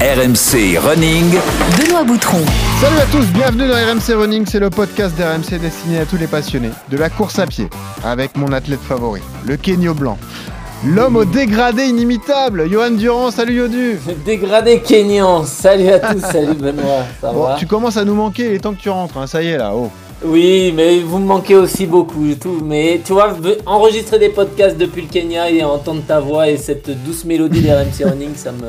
RMC Running. Benoît Boutron. Salut à tous, bienvenue dans RMC Running, c'est le podcast d'RMC destiné à tous les passionnés de la course à pied, avec mon athlète favori, le Kenyo Blanc. L'homme au dégradé inimitable, Johan Durand, salut Yodu Dégradé Kenyan, salut à tous, salut Benoît, ça Bon, va tu commences à nous manquer, il est temps que tu rentres, hein, ça y est là, oh. Oui, mais vous me manquez aussi beaucoup et tout. Mais tu vois, enregistrer des podcasts depuis le Kenya et entendre ta voix et cette douce mélodie des RMC Running, ça me,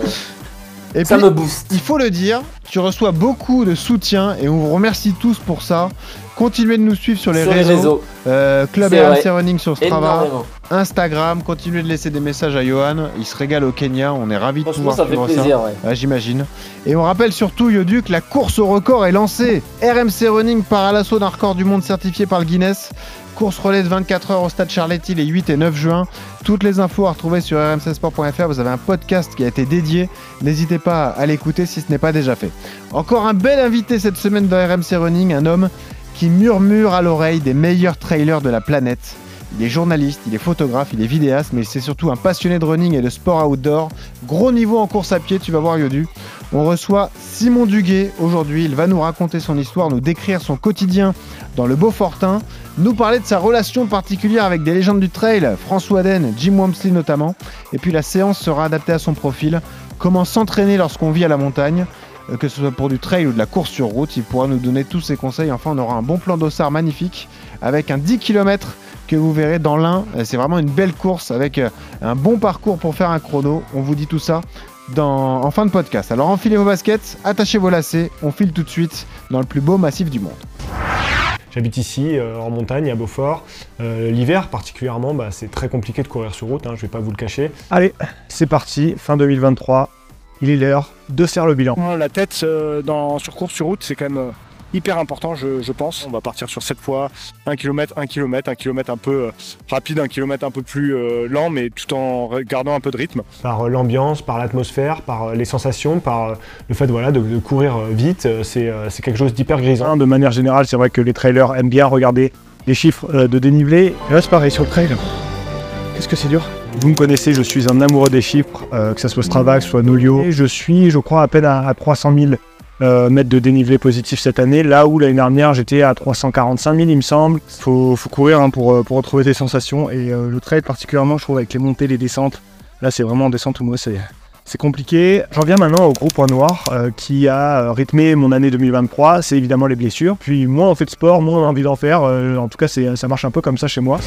Et ça puis, me booste. il faut le dire, tu reçois beaucoup de soutien et on vous remercie tous pour ça. Continuez de nous suivre sur les Sur réseaux, les réseaux, Euh, Club RMC. Running sur Strava, énormément. Instagram, continuez de laisser des messages à Johan, il se régale au Kenya, on est ravis de pouvoir ça fait plaisir, ouais. Ah, J'imagine. Et on rappelle surtout, Yodu, que la course au record est lancée. RMC Running part à l'assaut d'un record du monde certifié par le Guinness. Course relais de 24 heures au stade Charletti les 8 et 9 juin. Toutes les infos à retrouver sur rmcsport.fr. Vous avez un podcast qui a été dédié. N'hésitez pas à l'écouter si ce n'est pas déjà fait. Encore un bel invité cette semaine dans RMC Running, un homme qui murmure à l'oreille des meilleurs trailers de la planète. Il est journaliste, il est photographe, il est vidéaste, mais c'est surtout un passionné de running et de sport outdoor. Gros niveau en course à pied, tu vas voir Yodu. On reçoit Simon Duguet aujourd'hui. Il va nous raconter son histoire, nous décrire son quotidien dans le Beaufortin, nous parler de sa relation particulière avec des légendes du trail, François Den, Jim Wamsley notamment. Et puis la séance sera adaptée à son profil. Comment s'entraîner lorsqu'on vit à la montagne, euh, que ce soit pour du trail ou de la course sur route. Il pourra nous donner tous ses conseils. Enfin, on aura un bon plan d'ossard magnifique avec un 10 km que vous verrez dans l'Ain. Euh, C'est vraiment une belle course avec euh, un bon parcours pour faire un chrono. On vous dit tout ça dans, en fin de podcast. Alors enfilez vos baskets, attachez vos lacets, on file tout de suite dans le plus beau massif du monde. J'habite ici, euh, en montagne, à Beaufort. Euh, L'hiver, particulièrement, bah, c'est très compliqué de courir sur route, hein, je vais pas vous le cacher. Allez, c'est parti, fin 2023. Il est l'heure de faire le bilan. La tête euh, dans, sur course sur route, c'est quand même euh, hyper important, je, je pense. On va partir sur 7 fois 1 km, 1 km, 1 km un peu euh, rapide, 1 km un peu plus euh, lent, mais tout en gardant un peu de rythme. Par euh, l'ambiance, par l'atmosphère, par euh, les sensations, par euh, le fait voilà, de, de courir euh, vite, euh, c'est euh, quelque chose d'hyper grisant. De manière générale, c'est vrai que les trailers aiment bien regarder les chiffres euh, de dénivelé. Et là, c'est pareil sur le trail. Qu'est-ce que c'est dur? Vous me connaissez, je suis un amoureux des chiffres, euh, que ce soit Strava, que ce soit Nolio. Et je suis, je crois, à peine à, à 300 000 euh, mètres de dénivelé positif cette année, là où l'année dernière j'étais à 345 000, il me semble. Faut, faut courir hein, pour, euh, pour retrouver tes sensations. Et euh, le trail, particulièrement, je trouve, avec les montées, les descentes, là, c'est vraiment en descente où moi, c'est. C'est compliqué. J'en viens maintenant au gros point noir euh, qui a rythmé mon année 2023. C'est évidemment les blessures. Puis moins on fait de sport, moins on a envie d'en faire. En tout cas, ça marche un peu comme ça chez moi.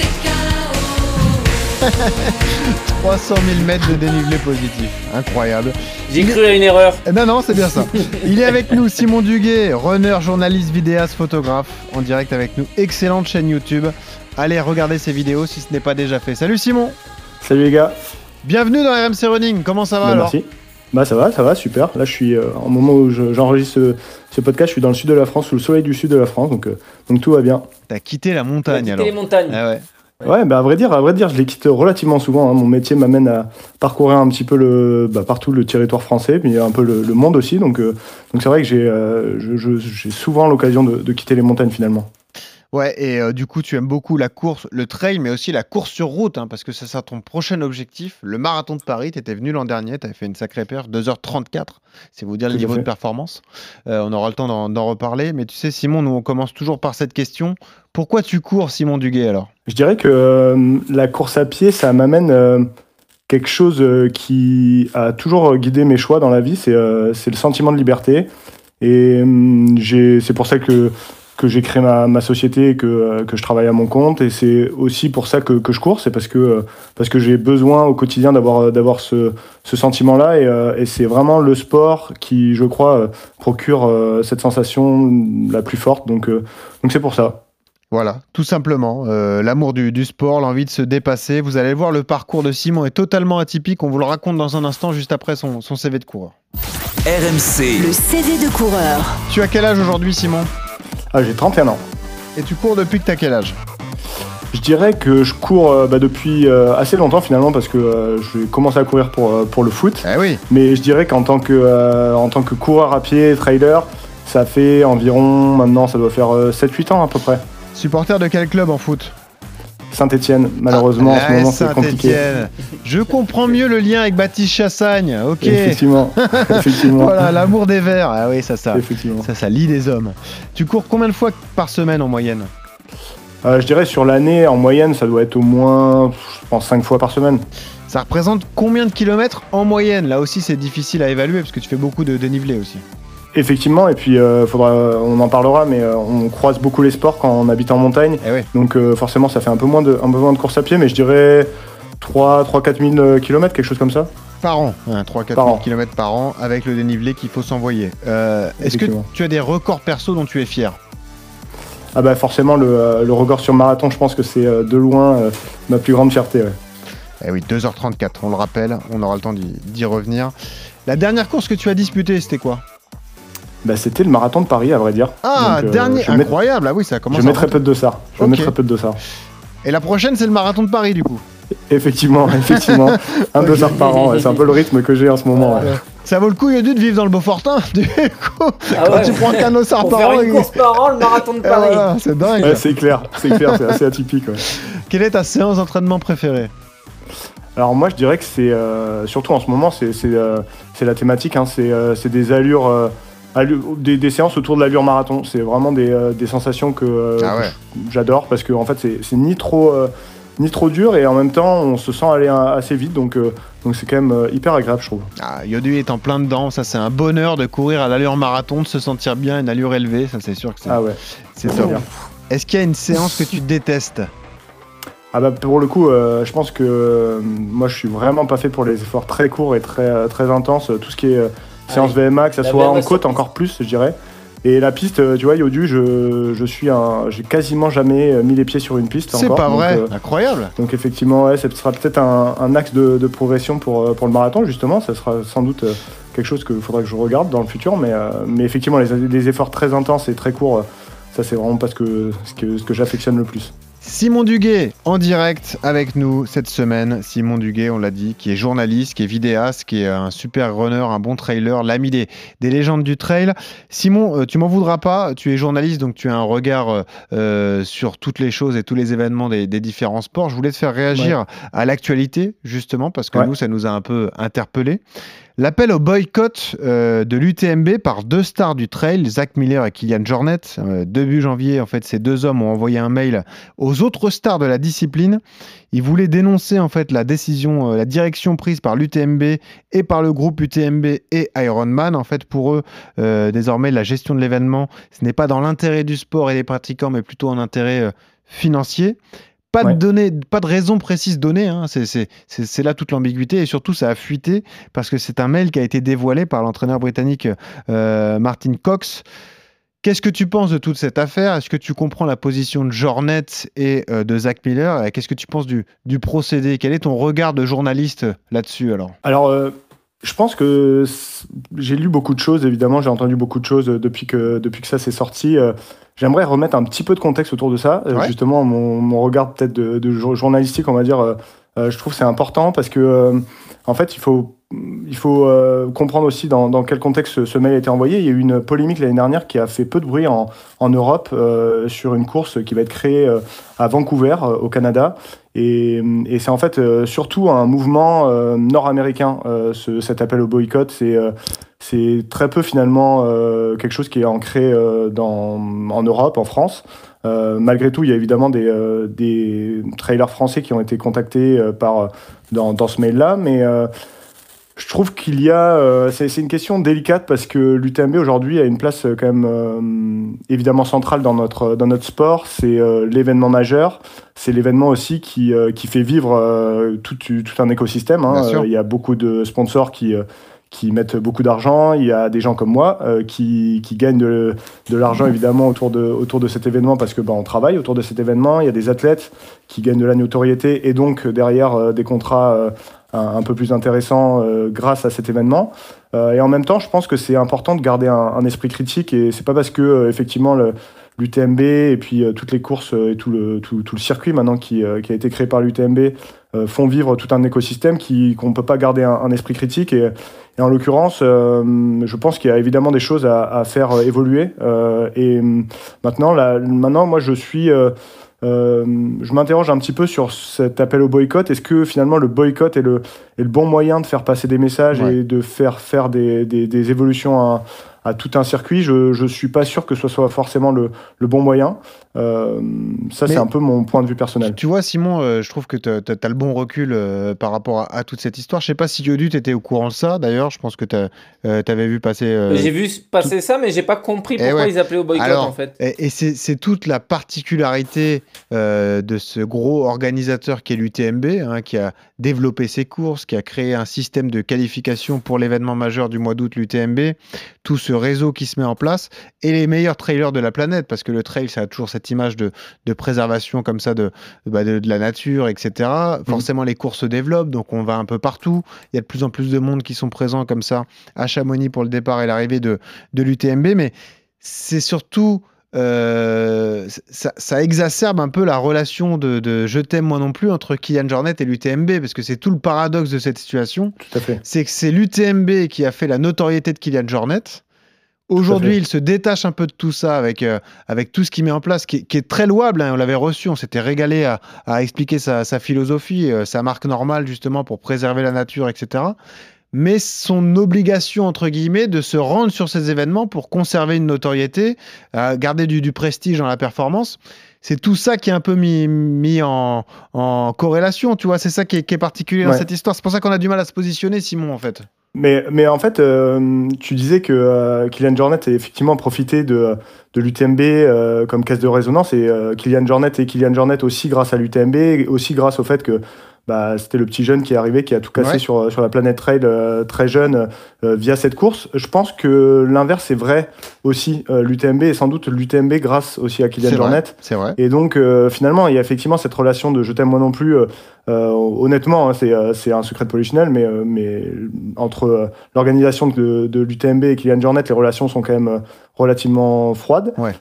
300 000 mètres de dénivelé positif, incroyable. J'ai cru à une erreur. Eh Non, non, c'est bien ça. Il est avec nous, Simon Duguet, runner, journaliste, vidéaste, photographe, en direct avec nous. Excellente chaîne YouTube. Allez regarder ses vidéos si ce n'est pas déjà fait. Salut Simon Salut les gars, Bienvenue dans RMC Running, comment ça va Bah, alors merci. Bah ça va, ça va, super. Là je suis, euh, au moment où je- j'enregistre ce, ce podcast, je suis dans le sud de la France, sous le soleil du sud de la France, donc, euh, donc tout va bien. T'as quitté la montagne Quitter alors les montagnes. Ah ouais. Ouais, bah à vrai dire, à vrai dire, je les quitte relativement souvent. hein. Mon métier m'amène à parcourir un petit peu le, bah, partout le territoire français, puis un peu le, monde aussi. Donc euh, donc c'est vrai que j'ai, euh, j'ai souvent l'occasion de quitter les montagnes finalement. Ouais, et euh, du coup, tu aimes beaucoup la course, le trail, mais aussi la course sur route, hein, parce que ça ton prochain objectif. Le marathon de Paris, tu étais venu l'an dernier, tu avais fait une sacrée perf, 2h34, c'est vous dire le niveau de performance. Euh, on aura le temps d'en reparler, mais tu sais, Simon, nous, on commence toujours par cette question. Pourquoi tu cours, Simon Duguet, alors? Je dirais que euh, la course à pied, ça m'amène quelque chose qui a toujours guidé mes choix dans la vie, c'est le sentiment de liberté. Et hum, c'est pour ça que, que j'ai créé ma, ma société et que, euh, que je travaille à mon compte. Et c'est aussi pour ça que, que je cours, c'est parce que, euh, parce que j'ai besoin au quotidien d'avoir d'avoir ce, ce sentiment-là. Et, euh, et c'est vraiment le sport qui, je crois, euh, procure euh, cette sensation la plus forte. Donc euh, donc c'est pour ça. Voilà, tout simplement. Euh, L'amour du, du sport, l'envie de se dépasser. Vous allez le voir, le parcours de Simon est totalement atypique. On vous le raconte dans un instant, juste après son, son CV de coureur. RMC, Le CV de coureur. Tu as quel âge aujourd'hui, Simon? Ah, j'ai 31 ans. Et tu cours depuis que tu as quel âge? Je dirais que je cours euh, bah, depuis euh, assez longtemps finalement parce que euh, j'ai commencé à courir pour, euh, pour le foot. Eh oui, Mais je dirais qu'en tant, que, euh, en tant que coureur à pied, trailer, ça fait environ, maintenant ça doit faire euh, 7-8 ans à peu près. supporter de quel club en foot? Saint-Etienne. Malheureusement, en ce Ah, moment, c'est compliqué. Je comprends mieux le lien avec Baptiste Chassagne. Ok. Effectivement. Effectivement. Voilà, l'amour des verts. Ah oui, ça, ça. Effectivement. Ça, ça lie des hommes. Tu cours combien de fois par semaine en moyenne? Euh, je dirais sur l'année, en moyenne, ça doit être au moins, je pense, 5 fois par semaine. Ça représente combien de kilomètres en moyenne? Là aussi, c'est difficile à évaluer parce que tu fais beaucoup de dénivelé aussi. Effectivement, et puis euh, faudra, on en parlera, mais euh, on croise beaucoup les sports quand on habite en montagne. Eh oui. Donc euh, forcément, ça fait un peu moins de, un peu moins de course à pied, mais je dirais 3-4 000 km, quelque chose comme ça. Par an, hein, 3-4 Par 000 an. km par an avec le dénivelé qu'il faut s'envoyer. Est-ce que tu as des records perso dont tu es fier? Ah bah forcément, le, le record sur marathon, je pense que c'est de loin ma plus grande fierté. ouais. Eh oui, 2h34, on le rappelle, on aura le temps d'y revenir. La dernière course que tu as disputée, c'était quoi? Bah, c'était le marathon de Paris, à vrai dire. Ah, Donc, euh, dernier, je incroyable, ah oui, ça commence Je à mettrai peu de dossard. Je Ok. mettrai peu de dossard. Et la prochaine, c'est le marathon de Paris, du coup. Effectivement, effectivement. un Ok. dossard par an, ouais, c'est un peu le rythme que j'ai en ce moment. ouais. Ça vaut le coup, Yodu, de vivre dans le Beaufortin, du coup. Ah Quand ouais. tu prends qu'un dossard par an, une course par an, le marathon de Et Paris. voilà, c'est dingue. Ouais, c'est clair, c'est clair, c'est assez atypique. ouais. Quelle est ta séance d'entraînement préférée? Alors moi je dirais que c'est euh, surtout en ce moment c'est c'est, euh, la thématique, hein, c'est euh, c'est des allures, euh, allu- des, des séances autour de l'allure marathon. C'est vraiment des, euh, des sensations que, euh, Ah ouais. que j'adore parce que en fait c'est ni trop euh, ni trop dur et en même temps on se sent aller assez vite donc euh, donc c'est quand même euh, hyper agréable je trouve. ah, Yodu est en plein dedans, ça c'est un bonheur de courir à l'allure marathon, de se sentir bien, une allure élevée, ça c'est sûr que c'est Ah ouais. c'est top. Est-ce qu'il y a une séance que tu détestes? Ah bah pour le coup, euh, je pense que moi je suis vraiment pas fait pour les efforts très courts et très, très intenses. Tout ce qui est séance oui. VMA, que ça La soit VMA en côte encore plus, je dirais. Et la piste, euh, tu vois, Yodu, je, je suis un, j'ai quasiment jamais euh, mis les pieds sur une piste. C'est pas Donc, vrai, euh, incroyable. donc effectivement, ouais, ce sera peut-être un, un axe de, de progression pour, pour le marathon, justement. Ça sera sans doute quelque chose qu'il faudra que je regarde dans le futur. Mais, euh, mais effectivement, les, les efforts très intenses et très courts, ça c'est vraiment pas ce que, ce que, ce que j'affectionne le plus. Simon Duguet en direct avec nous cette semaine. Simon Duguet, on l'a dit, qui est journaliste, qui est vidéaste, qui est un super runner, un bon trailer, l'ami des, des légendes du trail. Simon, euh, tu m'en voudras pas, tu es journaliste, donc tu as un regard euh, euh, sur toutes les choses et tous les événements des, des différents sports. Je voulais te faire réagir à l'actualité, justement, parce que Ouais. nous, ça nous a un peu interpellés. L'appel au boycott euh, de l'UTMB par deux stars du trail, Zach Miller et Kylian Jornet. Euh, début janvier, en fait, ces deux hommes ont envoyé un mail aux autres stars de la discipline. Ils voulaient dénoncer en fait la décision, euh, la direction prise par l'UTMB et par le groupe UTMB et Ironman. En fait, pour eux, désormais, la gestion de l'événement, ce n'est pas dans l'intérêt du sport et des pratiquants, mais plutôt en intérêt financier. Pas Ouais. de données, pas de raison précise donnée. hein. C'est- là toute l'ambiguïté et surtout ça a fuité parce que c'est un mail qui a été dévoilé par l'entraîneur britannique euh, Martin Cox. Qu'est-ce que tu penses de toute cette affaire? Est-ce que tu comprends la position de Jornet et euh, de Zach Miller? Qu'est-ce que tu penses du, du procédé? Quel est ton regard de journaliste là-dessus alors? Alors, euh, je pense que j'ai lu beaucoup de choses, évidemment, j'ai entendu beaucoup de choses euh, depuis que, depuis que ça s'est sorti. Euh, J'aimerais remettre un petit peu de contexte autour de ça. Euh, Ouais. Justement, mon, mon regard peut-être de, de jour- journalistique, on va dire, je trouve c'est important parce que, en fait, il faut, il faut comprendre aussi dans, dans quel contexte ce, mail a été envoyé. Il y a eu une polémique l'année dernière qui a fait peu de bruit en, en Europe euh, sur une course qui va être créée à Vancouver, au Canada. Et, et c'est en fait euh, surtout un mouvement euh, nord-américain, euh, ce- cet appel au boycott. C'est euh, c'est très peu finalement euh, quelque chose qui est ancré euh, dans, en Europe, en France. Malgré tout, il y a évidemment des, des trailers français qui ont été contactés par, dans, dans ce mail-là, mais je trouve qu'il y a. euh, c'est une question délicate parce que l'UTMB aujourd'hui a une place euh, quand même euh, évidemment centrale dans notre, dans notre sport. C'est euh, l'événement majeur. C'est l'événement aussi qui, euh, qui fait vivre euh, tout, tout un écosystème. hein. Il y a beaucoup de sponsors qui. euh, qui mettent beaucoup d'argent, il y a des gens comme moi euh, qui, qui gagnent de, de l'argent évidemment autour de, autour de cet événement parce que bah, on travaille autour de cet événement, il y a des athlètes qui gagnent de la notoriété et donc derrière euh, des contrats euh, un, peu plus intéressants euh, grâce à cet événement. Euh, et en même temps, je pense que c'est important de garder un, un esprit critique. Et c'est pas parce que euh, effectivement le l'UTMB et puis euh, toutes les courses et tout le, tout, tout le circuit maintenant qui, euh, qui a été créé par l'UTMB font vivre tout un écosystème qui qu'on ne peut pas garder un, un esprit critique. Et, et en l'occurrence je pense qu'il y a évidemment des choses à, à faire évoluer. Et maintenant là, maintenant moi je suis euh, je m'interroge un petit peu sur cet appel au boycott. Est-ce que finalement le boycott est le, est le bon moyen de faire passer des messages Ouais. et de faire faire des, des- des évolutions à, à tout un circuit? Je ne suis pas sûr que ce soit forcément le, le bon moyen. Euh, ça, c'est un peu mon point de vue personnel. Tu vois, Simon, euh, je trouve que tu as, le bon recul euh, par rapport à, à toute cette histoire. Je sais pas si Yodu, tu étais au courant de ça. D'ailleurs, je pense que tu avais vu passer. euh, J'ai vu passer ça, mais j'ai pas compris Eh pourquoi ouais. ils appelaient au boycott Alors, en fait. Et, et c'est c'est toute la particularité euh, de ce gros organisateur qui est l'UTMB, hein, qui a développé ses courses, qui a créé un système de qualification pour l'événement majeur du mois d'août, l'UTMB, tout ce réseau qui se met en place, et les meilleurs trailers de la planète, parce que le trail, ça a toujours cette image de, de préservation comme ça de, bah, de, de la nature, etc. Forcément, les courses se développent, donc on va un peu partout. Il y a de plus en plus de monde qui sont présents comme ça à Chamonix pour le départ et l'arrivée de, de l'UTMB, mais c'est surtout euh, ça, ça exacerbe un peu la relation de, de je t'aime moi non plus entre Kylian Jornet et l'UTMB parce que c'est tout le paradoxe de cette situation. C'est que c'est l'UTMB qui a fait la notoriété de Kylian Jornet. Aujourd'hui, il se détache un peu de tout ça avec, euh, avec tout ce qu'il met en place, qui est, qui est très louable. hein. on l'avait reçu, on s'était régalé à, à expliquer sa, sa philosophie, euh, sa marque normale justement pour préserver la nature, etc. Mais son obligation, entre guillemets, de se rendre sur ces événements pour conserver une notoriété, euh, garder du, du prestige dans la performance. C'est tout ça qui est un peu mis, mis en, en corrélation, tu vois. C'est ça qui est, qui est particulier dans cette histoire. C'est pour ça qu'on a du mal à se positionner, Simon, en fait. Mais, mais en fait, euh, tu disais que euh, Kylian Jornet a effectivement profité de, de l'UTMB euh, comme caisse de résonance et euh, Kylian Jornet et Kylian Jornet aussi grâce à l'UTMB, et aussi grâce au fait que bah, c'était le petit jeune qui est arrivé, qui a tout cassé Ouais. sur, sur la planète trail euh, très jeune euh, via cette course. Je pense que l'inverse est vrai aussi. Euh, L'UTMB est sans doute l'UTMB grâce aussi à Kylian Jornet. vrai. C'est vrai. Et donc, euh, finalement, il y a effectivement cette relation de je t'aime moi non plus. Euh, honnêtement, hein, c'est euh, c'est un secret de polichinelle, mais, euh, mais entre l'organisation de, de l'UTMB et Kylian Jornet, les relations sont quand même relativement froides. Ouais.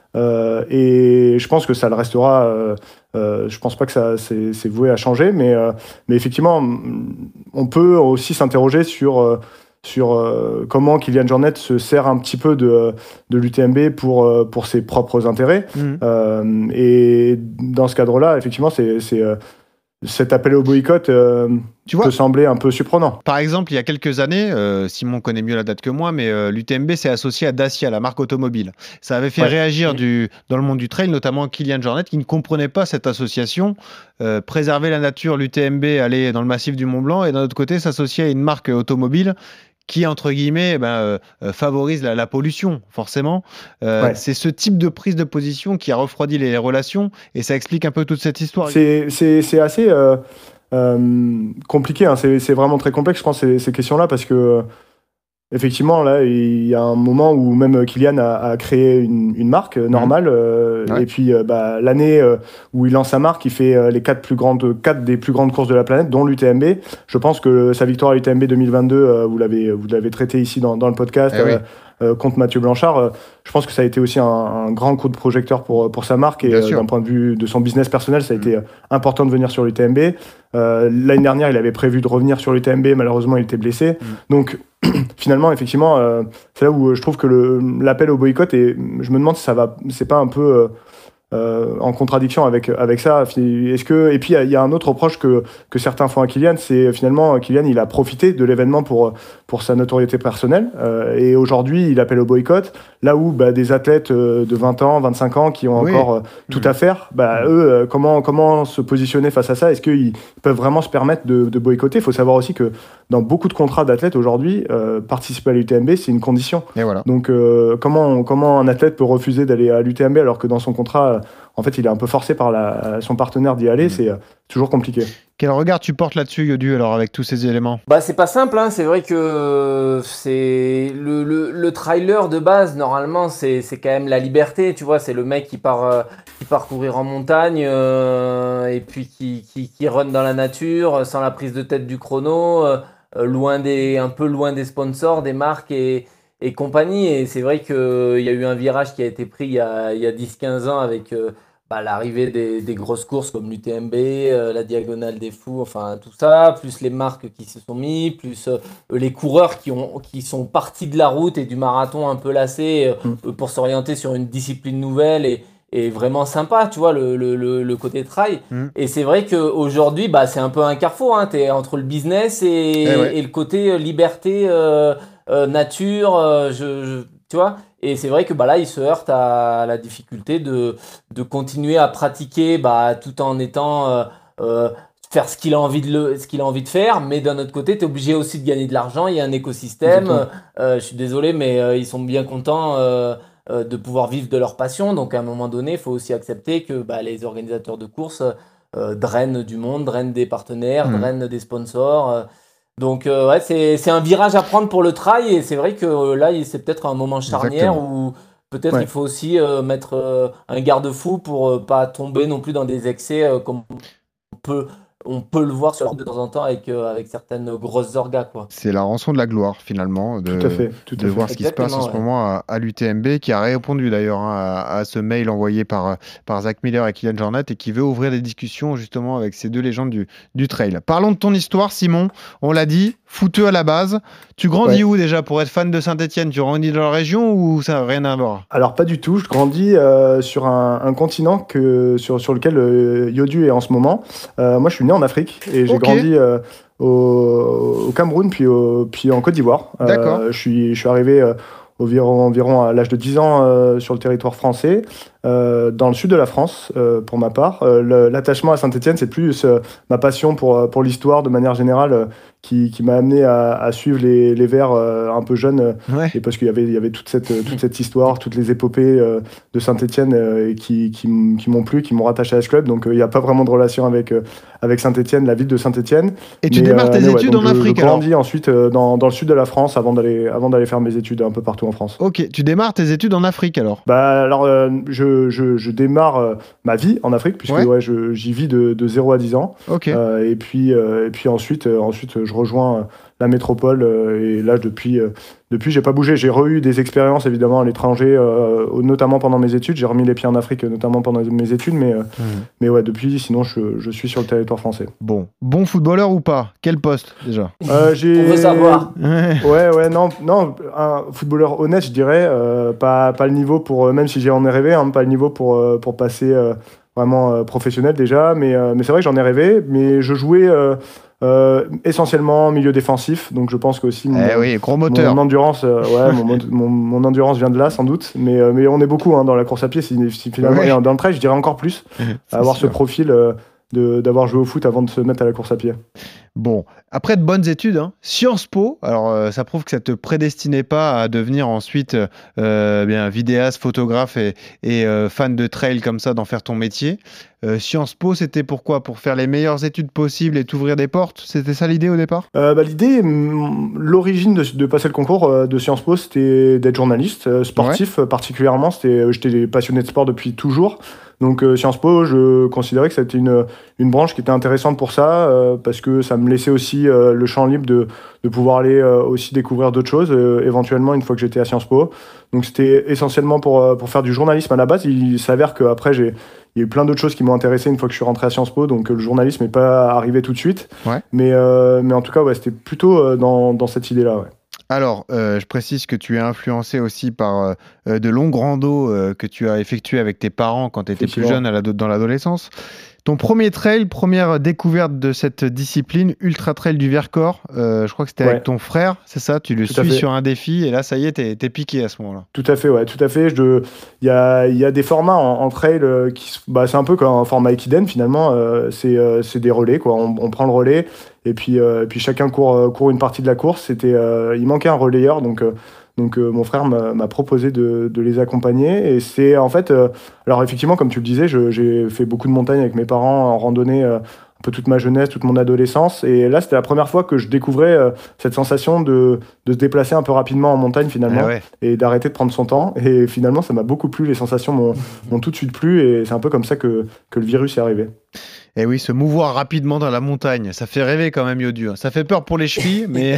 Et je pense que ça le restera. Je pense pas que ça c'est voué à changer, mais, mais effectivement, mm, on peut aussi s'interroger sur. sur euh, comment Kylian Jornet se sert un petit peu de, de l'UTMB pour, euh, pour ses propres intérêts. Mhm. Euh, et dans ce cadre-là, effectivement, c'est, cet appel au boycott euh, Tu vois, peut sembler un peu surprenant. Par exemple, il y a quelques années, euh, Simon connaît mieux la date que moi, mais euh, l'UTMB s'est associé à Dacia, la marque automobile. Ça avait fait Ouais. réagir du, dans le monde du trail, notamment Kylian Jornet, qui ne comprenait pas cette association. Préserver la nature, l'UTMB, aller dans le massif du Mont Blanc, et d'un autre côté, s'associer à une marque automobile qui, entre guillemets, ben, euh, euh, favorise la, la pollution, forcément. Euh, Ouais. C'est ce type de prise de position qui a refroidi les relations, et ça explique un peu toute cette histoire. C'est, assez compliqué, hein. c'est, c'est vraiment très complexe, je pense, ces, ces questions-là, parce que effectivement, là, il y a un moment où même Kylian a, a créé une, une marque euh, normale, euh, Ouais. et puis euh, bah, l'année euh, où il lance sa marque, il fait euh, les quatre, plus grandes, quatre des plus grandes courses de la planète, dont l'UTMB. Je pense que sa victoire à l'UTMB 2022, euh, vous, l'avez, vous l'avez traité ici dans, dans le podcast, Eh oui. euh, euh, contre Mathieu Blanchard, euh, je pense que ça a été aussi un, un grand coup de projecteur pour, pour sa marque, et euh, d'un point de vue de son business personnel, ça a Mm. été euh, important de venir sur l'UTMB. Euh, L'année dernière, il avait prévu de revenir sur l'UTMB, malheureusement, il était blessé. Mm. Donc, finalement, effectivement, euh, c'est là où euh, je trouve que l'appel au boycott, et je me demande si ça va, c'est pas un peu euh, euh, en contradiction avec, avec ça. Est-ce que, et puis, il y a- il y, a un autre reproche que, que certains font à Kylian, c'est finalement, Kylian, il a profité de l'événement pour, pour sa notoriété personnelle. euh, et aujourd'hui, il appelle au boycott, là où bah, des athlètes euh, de 20 ans, 25 ans, qui ont Oui. encore euh, tout Mm. à faire, bah, eux, euh, comment, comment se positionner face à ça? Est-ce qu'ils peuvent vraiment se permettre de, de boycotter? Il faut savoir aussi que dans beaucoup de contrats d'athlètes aujourd'hui, euh, participer à l'UTMB, c'est une condition. Et voilà. Donc, euh, comment, comment un athlète peut refuser d'aller à l'UTMB alors que dans son contrat, euh, en fait, il est un peu forcé par la, son partenaire d'y aller C'est euh, toujours compliqué. Quel regard tu portes là-dessus, Yodu, alors, avec tous ces éléments? Bah c'est pas simple, hein. c'est vrai que c'est le, le, le trailer de base, normalement c'est c'est quand même la liberté, tu vois, c'est le mec qui part, euh, qui part courir en montagne euh, et puis qui, qui, qui run dans la nature sans la prise de tête du chrono, euh, loin des, un peu loin des sponsors, des marques et, et compagnie. Et c'est vrai qu'il y a eu un virage qui a été pris il y a, il y a 10-15 ans avec euh, bah, l'arrivée des, des grosses courses comme l'UTMB, euh, la Diagonale des Fous, enfin tout ça, plus les marques qui se sont mis, plus euh, les coureurs qui, ont, qui sont partis de la route et du marathon un peu lassés euh, pour s'orienter sur une discipline nouvelle et, est vraiment sympa, tu vois, le, le, le, côté trail. Mm. Et c'est vrai qu'aujourd'hui, bah, c'est un peu un carrefour. Hein. Tu es entre le business et, Eh ouais. et le côté euh, liberté, euh, euh, nature, euh, je, je- tu vois. Et c'est vrai que bah, là, il se heurte à la difficulté de, de continuer à pratiquer bah, tout en étant. euh, euh, faire ce qu'il a envie de le, ce qu'il a envie de faire, mais d'un autre côté, tu es obligé aussi de gagner de l'argent. Il y a un écosystème. Euh, je suis désolé, mais euh, ils sont bien contents euh, euh, de pouvoir vivre de leur passion. Donc à un moment donné, il faut aussi accepter que bah, les organisateurs de courses euh, drainent du monde, drainent des partenaires, Mhm. drainent des sponsors. Donc euh, ouais, c'est un virage à prendre pour le trail et c'est vrai que euh, là, c'est peut-être un moment charnière où peut-être Ouais. il faut aussi euh, mettre un garde-fou pour pas tomber non plus dans des excès comme on peut, on peut le voir sur de temps en temps avec, euh, avec certaines grosses orgas. Quoi. C'est la rançon de la gloire, finalement, de, Tout à fait. Tout de à fait. voir ce qui se passe en ce moment à, à l'UTMB, qui a répondu d'ailleurs hein, à, à ce mail envoyé par, par Zach Miller et Kylian Jornet et qui veut ouvrir des discussions justement avec ces deux légendes du, du trail. Parlons de ton histoire, Simon. On l'a dit, fouteux à la base. Tu grandis Ouais. où déjà pour être fan de Saint-Etienne Tu grandis dans la région ou ça n'a rien à voir? Alors pas du tout, je grandis euh, sur un, un continent que, sur, sur lequel euh, Yodu est en ce moment. Euh, moi je suis né en Afrique et j'ai grandi au, au Cameroun puis, au- puis en Côte d'Ivoire. D'accord. je, suis, je suis arrivé environ, environ à l'âge de 10 ans sur le territoire français, euh, dans le sud de la France euh, pour ma part. Euh, L'attachement à Saint-Etienne c'est plus ma passion pour, pour l'histoire de manière générale qui, qui m'a amené à, à suivre les, les Verts un peu jeunes Ouais. et parce qu'il y avait, il y avait toute, cette, toute cette histoire, toutes les épopées de Saint-Etienne qui, qui, m'ont plu, qui m'ont rattaché à ce club. Donc il n'y a pas vraiment de relation avec, avec Saint-Etienne, la ville de Saint-Etienne. Et tu démarres tes ouais, études en je- Afrique Je alors grandis ensuite dans, dans le sud de la France avant d'aller, faire mes études un peu partout en France. Ok, tu démarres tes études en Afrique alors? Bah, alors, euh, je, je, je démarre euh, ma vie en Afrique, puisque Ouais. ouais. je- j'y vis de, de 0 à 10 ans. Euh, et, puis, euh, et puis ensuite, ensuite, je rejoins la métropole. euh, et là, depuis, euh, depuis j'ai pas bougé. J'ai re-eu des expériences, évidemment, à l'étranger, euh, notamment pendant mes études. J'ai remis les pieds en Afrique, notamment pendant mes études. Mais, euh, Mhm. mais ouais, depuis, sinon, je, je suis sur le territoire français. Bon, bon footballeur ou pas? Quel poste déjà? Euh, j'ai- On veut savoir. Ouais. Ouais, non, non, un footballeur honnête, je dirais, euh, pas, pas le niveau pour, même si j'en ai rêvé, hein, pas le niveau pour, pour passer euh, vraiment euh, professionnel déjà, mais, euh, mais c'est vrai que j'en ai rêvé, mais je jouais euh, essentiellement en milieu défensif, donc je pense qu'aussi mon, Eh oui, gros moteur. mon endurance, euh, ouais, mon, mon, mon endurance vient de là sans doute, mais, euh, mais on est beaucoup hein, dans la course à pied, si, si finalement, Ouais. et dans le trail, je dirais encore plus, avoir ce profil d'avoir joué au foot avant de se mettre à la course à pied. Bon, après de bonnes études, hein, Sciences Po, alors euh, ça prouve que ça te prédestinait pas à devenir ensuite euh, bien vidéaste, photographe et, et, euh, fan de trail comme ça, d'en faire ton métier. Sciences Po, c'était pourquoi? Pour faire les meilleures études possibles et t'ouvrir des portes? C'était ça l'idée au départ? Bah, L'idée, l'origine de, de passer le concours de Sciences Po, c'était d'être journaliste, sportif particulièrement. J'étais passionné de sport depuis toujours. Donc euh, Sciences Po, je considérais que c'était une, une branche qui était intéressante pour ça, euh, parce que ça me laissait aussi euh, le champ libre de, de pouvoir aller euh, aussi découvrir d'autres choses, euh, éventuellement une fois que j'étais à Sciences Po. Donc c'était essentiellement pour, euh, pour faire du journalisme à la base. Il s'avère qu'après, j'ai il y a eu plein d'autres choses qui m'ont intéressé une fois que je suis rentré à Sciences Po, donc le journalisme n'est pas arrivé tout de suite. Ouais. Mais, euh, mais en tout cas, ouais, c'était plutôt dans, dans cette idée-là. Ouais. Alors, euh, je précise que tu es influencé aussi par euh, euh, de longues randos euh, que tu as effectués avec tes parents quand tu étais plus jeune à dans l'adolescence. Ton premier trail, première découverte de cette discipline, Ultra Trail du Vercors, euh, je crois que c'était Ouais. avec ton frère, c'est ça? Tu le Tout suis sur un défi et là, ça y est, t'es t'es piqué à ce moment-là. Tout à fait, ouais, tout à fait. Il y a, y a des formats en, en trail euh, qui, bah, c'est un peu comme un format Equiden finalement. euh, c'est, c'est des relais, quoi. On, on prend le relais et puis, et puis chacun court, court une partie de la course. C'était, il manquait un relayeur, donc, donc euh, mon frère m'a proposé de, de les accompagner. Et c'est en fait, euh, alors effectivement, comme tu le disais, j'ai fait beaucoup de montagnes avec mes parents en randonnée. euh, un peu toute ma jeunesse, toute mon adolescence. Et là, c'était la première fois que je découvrais cette sensation de, de se déplacer un peu rapidement en montagne finalement Ah ouais. et d'arrêter de prendre son temps. Et finalement, ça m'a beaucoup plu. Les sensations m'ont m'ont tout de suite plu. Et c'est un peu comme ça que, que le virus est arrivé. Et oui, se mouvoir rapidement dans la montagne, ça fait rêver quand même, Yodu. hein. Ça fait peur pour les chevilles, mais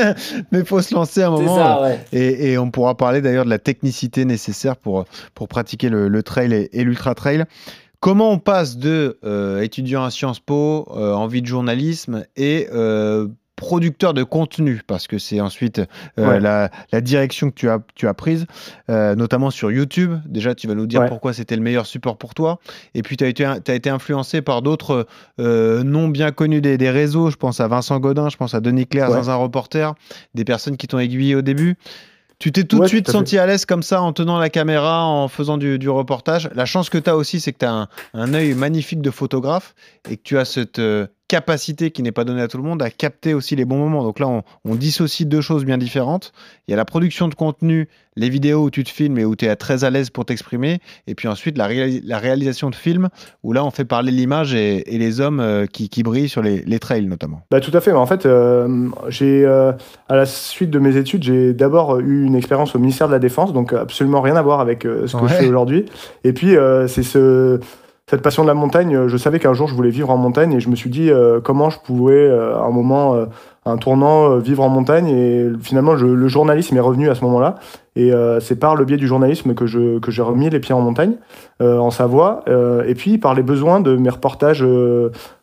mais faut se lancer à un moment. ça, ouais. Et, et on pourra parler d'ailleurs de la technicité nécessaire pour, pour pratiquer le, le trail et, et l'ultra trail. Comment on passe de euh, étudiant à Sciences Po, euh, envie de journalisme et euh, producteur de contenu, parce que c'est ensuite euh, Ouais. la, la direction que tu as, tu as prise, euh, notamment sur YouTube. Déjà, tu vas nous dire Ouais. pourquoi c'était le meilleur support pour toi. Et puis, tu as été, as été influencé par d'autres euh, noms bien connus des, des réseaux. Je pense à Vincent Godin, je pense à Denis Claire, Ouais. dans un reporter, des personnes qui t'ont aiguillé au début. Tu t'es tout de suite tout à fait. senti à l'aise comme ça en tenant la caméra, en faisant du, du reportage. La chance que tu as aussi, c'est que tu as un, un œil magnifique de photographe et que tu as cette euh, capacité qui n'est pas donnée à tout le monde à capter aussi les bons moments. Donc là, on, on dissocie deux choses bien différentes. Il y a la production de contenu, les vidéos où tu te filmes et où tu es très à l'aise pour t'exprimer. Et puis ensuite, la, réali- la réalisation de films où là, on fait parler l'image et, et les hommes euh, qui, qui brillent sur les, les trails notamment. Bah, tout à fait. mais En fait, euh, j'ai, euh, à la suite de mes études, j'ai d'abord eu une expérience au ministère de la Défense, donc absolument rien à voir avec ce que Ouais. je fais aujourd'hui. Et puis, c'est ce, cette passion de la montagne. euh, Je savais qu'un jour, je voulais vivre en montagne et je me suis dit euh, comment je pouvais, euh, à un moment, un tournant, euh, vivre en montagne. Et finalement, je- le journalisme est revenu à ce moment-là. Et euh, c'est par le biais du journalisme que, je, que j'ai remis les pieds en montagne, euh, en Savoie. Euh, et puis, par les besoins de mes reportages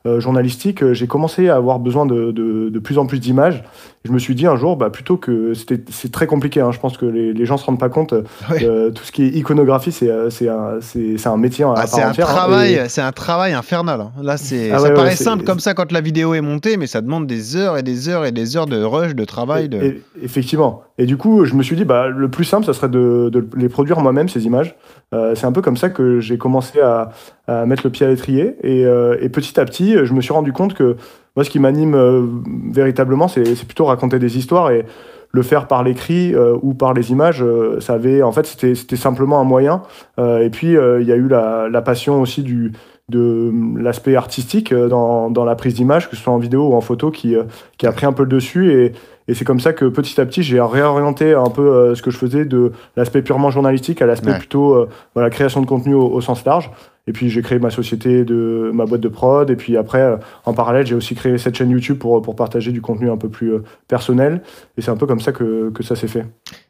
journalistiques, j'ai commencé à avoir besoin de, de, de plus en plus d'images. Je me suis dit un jour, bah, plutôt que c'était, c'est très compliqué, hein, je pense que les, les gens se rendent pas compte. Tout ce qui est iconographie, c'est, c'est, un, c'est, un métier à Ah, c'est un hein, travail, et- c'est un travail infernal. hein. Là, c'est, Ah ça ouais, paraît simple comme ça quand la vidéo est montée, mais ça demande des heures et des heures et des heures de rush, de travail. De... Et- et- effectivement. Et du coup, je me suis dit, bah, le plus simple, ça serait de, de les produire moi-même, ces images. Euh, c'est un peu comme ça que j'ai commencé à, à mettre le pied à l'étrier. Et, euh, et petit à petit, je me suis rendu compte que moi, ce qui m'anime euh, véritablement, c'est plutôt raconter des histoires. Et le faire par l'écrit euh, ou par les images, euh, ça avait, en fait, c'était simplement un moyen. Euh, et puis, il y a eu la, la passion aussi du de l'aspect artistique euh, dans, dans la prise d'image, que ce soit en vidéo ou en photo, qui, euh, qui a pris un peu le dessus. Et, et c'est comme ça que petit à petit, j'ai réorienté un peu euh, ce que je faisais de l'aspect purement journalistique à l'aspect Ouais. plutôt euh, voilà, création de contenu au, au sens large. Et puis j'ai créé ma société, de ma boîte de prod. Et puis après, euh, en parallèle, j'ai aussi créé cette chaîne YouTube pour, pour partager du contenu un peu plus euh, personnel. Et c'est un peu comme ça que, que ça s'est fait.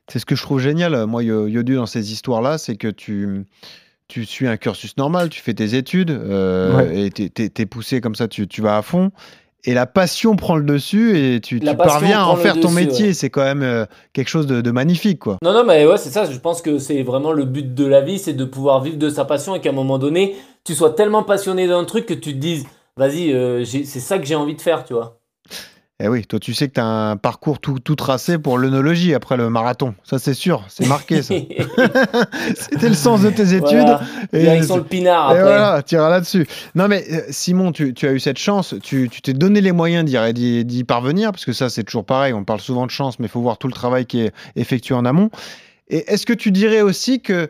C'est ce que je trouve génial, euh, moi, Yo- Yodu, dans ces histoires-là, c'est que tu, tu suis un cursus normal, tu fais tes études, euh, Ouais. et t'es- t'es t'es poussé comme ça, tu, tu vas à fond. Et la passion prend le dessus et tu, tu parviens à en faire ton métier. ouais. C'est quand même euh, quelque chose de, de magnifique, quoi. Non, non, mais ouais, c'est ça. Je pense que c'est vraiment le but de la vie, c'est de pouvoir vivre de sa passion et qu'à un moment donné, tu sois tellement passionné d'un truc que tu te dises, vas-y, euh, c'est ça que j'ai envie de faire, tu vois. Eh oui, toi, tu sais que tu as un parcours tout, tout tracé pour l'œnologie après le marathon. Ça, c'est sûr, c'est marqué, ça. C'était le sens de tes études. Voilà. Et Direction le pinard Et voilà, tu iras là-dessus. Non, mais euh, Simon, tu, tu as eu cette chance, tu tu t'es donné les moyens d'y parvenir, parce que ça, c'est toujours pareil. On parle souvent de chance, mais il faut voir tout le travail qui est effectué en amont. Et est-ce que tu dirais aussi que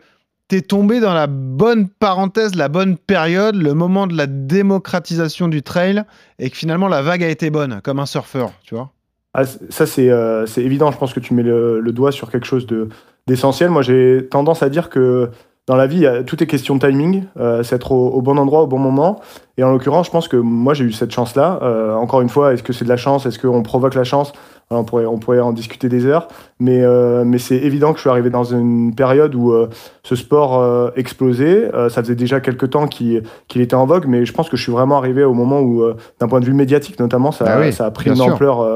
tu es tombé dans la bonne parenthèse, la bonne période, le moment de la démocratisation du trail, et que finalement la vague a été bonne, comme un surfeur, tu vois Ah, ça, c'est euh, c'est évident. Je pense que tu mets le, doigt sur quelque chose de- d'essentiel. Moi, j'ai tendance à dire que dans la vie, tout est question de timing. Euh, c'est être au, au bon endroit au bon moment. Et en l'occurrence, je pense que moi, j'ai eu cette chance-là. Euh, encore une fois, est-ce que c'est de la chance? Est-ce qu'on provoque la chance? Alors, on, pourrait, on pourrait en discuter des heures. Mais, euh, mais c'est évident que je suis arrivé dans une période où ce sport explosait. Ça faisait déjà quelques temps qu'il était en vogue. Mais je pense que je suis vraiment arrivé au moment où, d'un point de vue médiatique notamment, ça, oui, ça a pris une ampleur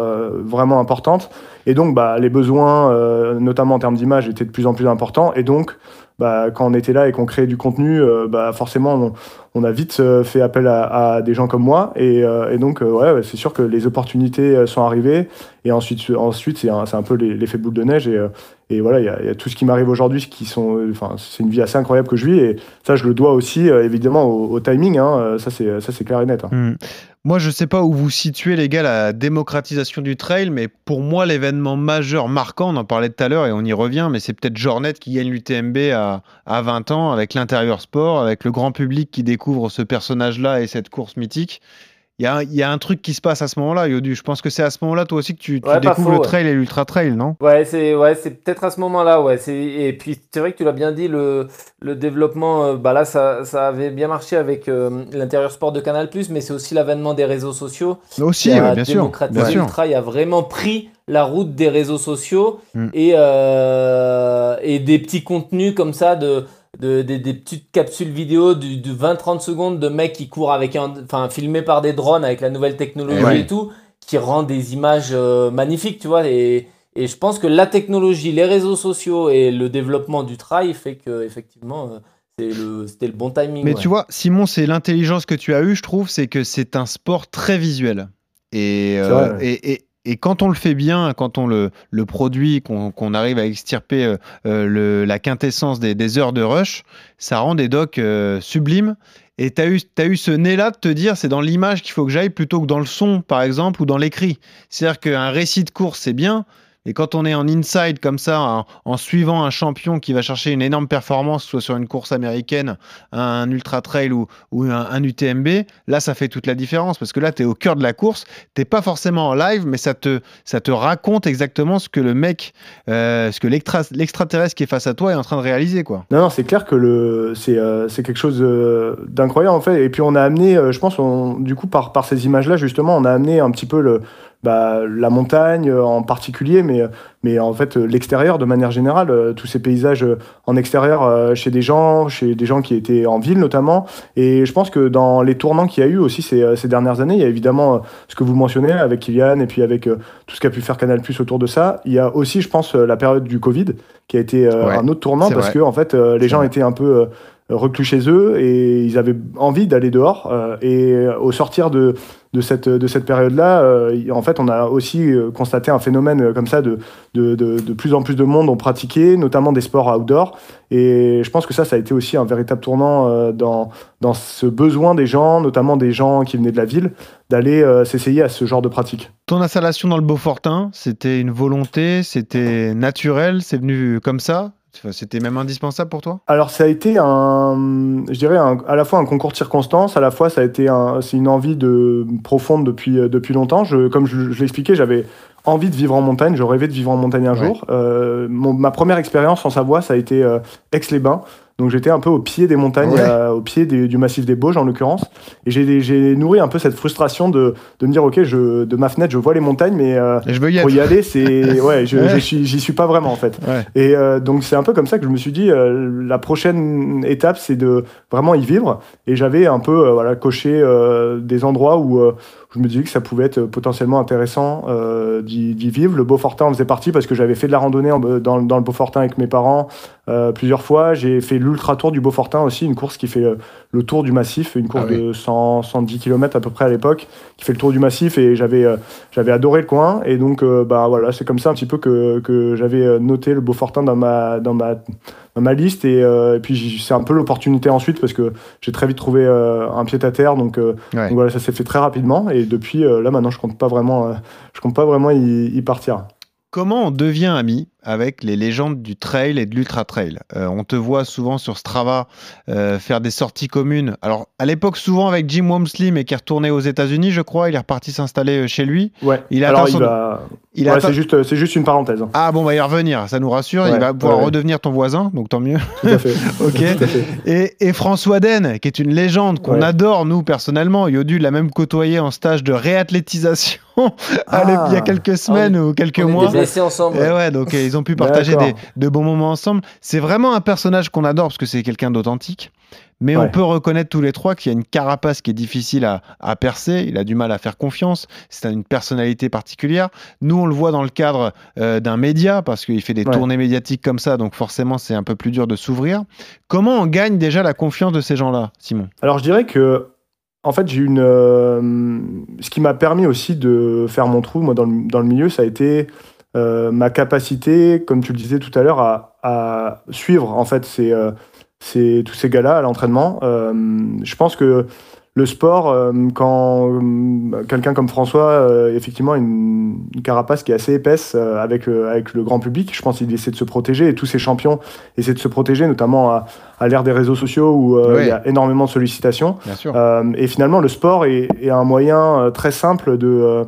vraiment importante. Et donc, bah, les besoins, notamment en termes d'image, étaient de plus en plus importants. Et donc, bah, quand on était là et qu'on créait du contenu, euh, bah, forcément, on, a vite euh, fait appel à, des gens comme moi. Et, euh, donc, ouais, c'est sûr que les opportunités sont arrivées. Et ensuite, ensuite c'est un, un peu l'effet boule de neige. Et, et voilà, il y, a- tout ce qui m'arrive aujourd'hui, qui sont, enfin, c'est une vie assez incroyable que je vis. Et ça, je le dois aussi, évidemment, au, au timing. Hein, ça, c'est clair et net. hein. Hmm. Moi, je sais pas où vous situez, les gars, la démocratisation du trail, mais pour moi, l'événement majeur marquant, on en parlait tout à l'heure et on y revient, mais c'est peut-être Jornet qui gagne l'UTMB à 20 ans avec l'intérieur sport, avec le grand public qui découvre ce personnage-là et cette course mythique. Il y a, il y a un truc qui se passe à ce moment-là, Yodu. Je pense que c'est à ce moment-là, toi aussi, que tu, tu Ouais, pas découvres faux, le ouais. trail et l'ultra trail, non? Ouais, c'est ouais, c'est peut-être à ce moment-là, ouais. Et puis c'est vrai que tu l'as bien dit, le le développement, euh, bah là ça, ça avait bien marché avec euh, l'intérieur sport de Canal+, mais c'est aussi l'avènement des réseaux sociaux Aussi, qui a ouais, bien sûr. Bien sûr. le trail, a vraiment pris la route des réseaux sociaux Mm. et euh, et des petits contenus comme ça de de, des, des petites capsules vidéo du- de 20-30 secondes de mecs qui courent avec un, enfin filmés par des drones avec la nouvelle technologie Eh ouais. et tout, qui rend des images euh, magnifiques, tu vois. Et, et je pense que la technologie, les réseaux sociaux et le développement du trail fait que effectivement euh, c'est le- c'était le bon timing. Mais ouais. tu vois, Simon, c'est l'intelligence que tu as eue, je trouve, c'est que c'est un sport très visuel. Euh, et- et quand on le fait bien, quand on le, produit, qu'on arrive à extirper euh, euh, la quintessence des, heures de rush, ça rend des docs euh, sublimes. Et tu as eu ce nez-là de te dire, c'est dans l'image qu'il faut que j'aille plutôt que dans le son, par exemple, ou dans l'écrit. C'est-à-dire qu'un récit de course, c'est bien, et quand on est en inside comme ça, en, suivant un champion qui va chercher une énorme performance, soit sur une course américaine, un ultra trail ou, un, UTMB, là ça fait toute la différence parce que là tu es au cœur de la course, t'es pas forcément en live, mais ça te, ça te raconte exactement ce que le mec, euh, ce que l'extra- l'extraterrestre qui est face à toi est en train de réaliser quoi. Non, non, c'est clair que euh, c'est quelque chose euh, d'incroyable en fait. Et puis on a amené, je pense, du coup par, par ces images-là justement, on a amené un petit peu le, bah, la montagne euh, en particulier, mais, mais en fait euh, l'extérieur de manière générale, euh, tous ces paysages euh, en extérieur euh, chez des gens, chez des gens qui étaient en ville notamment. Et je pense que dans les tournants qu'il y a eu aussi ces, euh, ces dernières années, il y a évidemment euh, ce que vous mentionnez avec Kylian et puis avec euh, tout ce qu'a pu faire Canal Plus autour de ça. Il y a aussi, je pense, euh, la période du Covid qui a été euh, Ouais, un autre tournant parce vrai. que en fait euh, les gens vrai. étaient un peu euh, reclus chez eux et ils avaient envie d'aller dehors euh, et euh, au sortir de de cette de cette période là en fait on a aussi euh, constaté un phénomène euh, comme ça de, de de plus en plus de monde ont pratiqué notamment des sports outdoor. Et je pense que ça ça a été aussi un véritable tournant euh, dans dans ce besoin des gens notamment des gens qui venaient de la ville d'aller euh, s'essayer à ce genre de pratique. Ton installation dans le Beaufortin, c'était une volonté, c'était naturel, c'est venu comme ça? C'était même indispensable pour toi? Alors ça a été un, je dirais un- à la fois un concours de circonstances, à la fois ça a été un, c'est une envie de profonde depuis euh, depuis longtemps. Je, comme je, je l'expliquais, j'avais envie de vivre en montagne, je rêvais de vivre en montagne un Ouais. jour. Euh, mon- ma première expérience en Savoie, ça a été euh, Aix-les-Bains. Donc j'étais un peu au pied des montagnes, Ouais. euh, au pied des- du massif des Bauges en l'occurrence. Et j'ai nourri un peu cette frustration de, de me dire, ok, je, de ma fenêtre, je vois les montagnes, mais euh, je veux y pour y aller, c'est ouais, je, Ouais. j'y suis, j'y suis pas vraiment en fait. Ouais. Et euh, donc c'est un peu comme ça que je me suis dit, euh, la prochaine étape, c'est de vraiment y vivre. Et j'avais un peu euh, voilà, coché euh, des endroits où euh, je me disais que ça pouvait être potentiellement intéressant euh, d'y vivre. Le Beaufortin en faisait partie parce que j'avais fait de la randonnée en- dans, dans le Beaufortin avec mes parents euh, plusieurs fois. J'ai fait l'Ultra Tour du Beaufortin aussi, une course qui fait euh, le tour du massif, une course Ah oui. de 100, 110 km à peu près à l'époque, qui fait le tour du massif et j'avais euh, j'avais adoré le coin. Et donc, euh, bah, voilà, c'est comme ça un petit peu que, que j'avais euh, noté le Beaufortin dans ma, dans ma, ma liste. Et, euh, et puis, j'y- c'est un peu l'opportunité ensuite parce que j'ai très vite trouvé euh, un pied à terre. Donc, euh, Ouais. donc voilà, ça s'est fait très rapidement. Et depuis, euh, là, maintenant, je compte pas vraiment, euh, je compte pas vraiment y, y partir. Comment on devient ami? Avec les légendes du trail et de l'ultra trail Euh, On te voit souvent sur Strava euh, faire des sorties communes. Alors à l'époque souvent avec Jim Wamsley, mais qui est retourné aux États-Unis, je crois. Il est reparti s'installer euh, chez lui. Ouais. Il Alors, attend il son- va. Il ouais, attend- c'est juste, c'est juste une parenthèse. hein. Ah bon, bah, il va revenir, ça nous rassure. il va pouvoir ouais, ouais. redevenir ton voisin, donc tant mieux. Tout à fait. Ok. Tout à fait. Et, et François Den, qui est une légende qu'on Ouais. adore, nous, personnellement. Yodu l'a même côtoyé en stage de réathlétisation Ah. il y a quelques semaines ou quelques On mois. blessés ensemble. Et ouais, donc ils ont pu partager des, de bons moments ensemble. C'est vraiment un personnage qu'on adore parce que c'est quelqu'un d'authentique. Mais on peut reconnaître tous les trois qu'il y a une carapace qui est difficile à, à percer. Il a du mal à faire confiance. C'est une personnalité particulière. Nous, on le voit dans le cadre euh, d'un média parce qu'il fait des Ouais. tournées médiatiques comme ça. Donc forcément, c'est un peu plus dur de s'ouvrir. Comment on gagne déjà la confiance de ces gens-là, Simon? Alors je dirais que en fait j'ai une euh, ce qui m'a permis aussi de faire mon trou moi dans le, dans le milieu ça a été ma capacité comme tu le disais tout à l'heure à, à suivre en fait ces, euh, ces- tous ces gars-là à l'entraînement Euh, je pense que le sport, euh, quand euh, quelqu'un comme François, euh, effectivement, a une, carapace qui est assez épaisse euh, avec, le- avec le grand public, je pense qu'il essaie de se protéger et tous ces champions essaient de se protéger, notamment à, à l'ère des réseaux sociaux où euh, Oui. il y a énormément de sollicitations. Euh, et finalement, le sport est, est un moyen euh, très simple de, euh,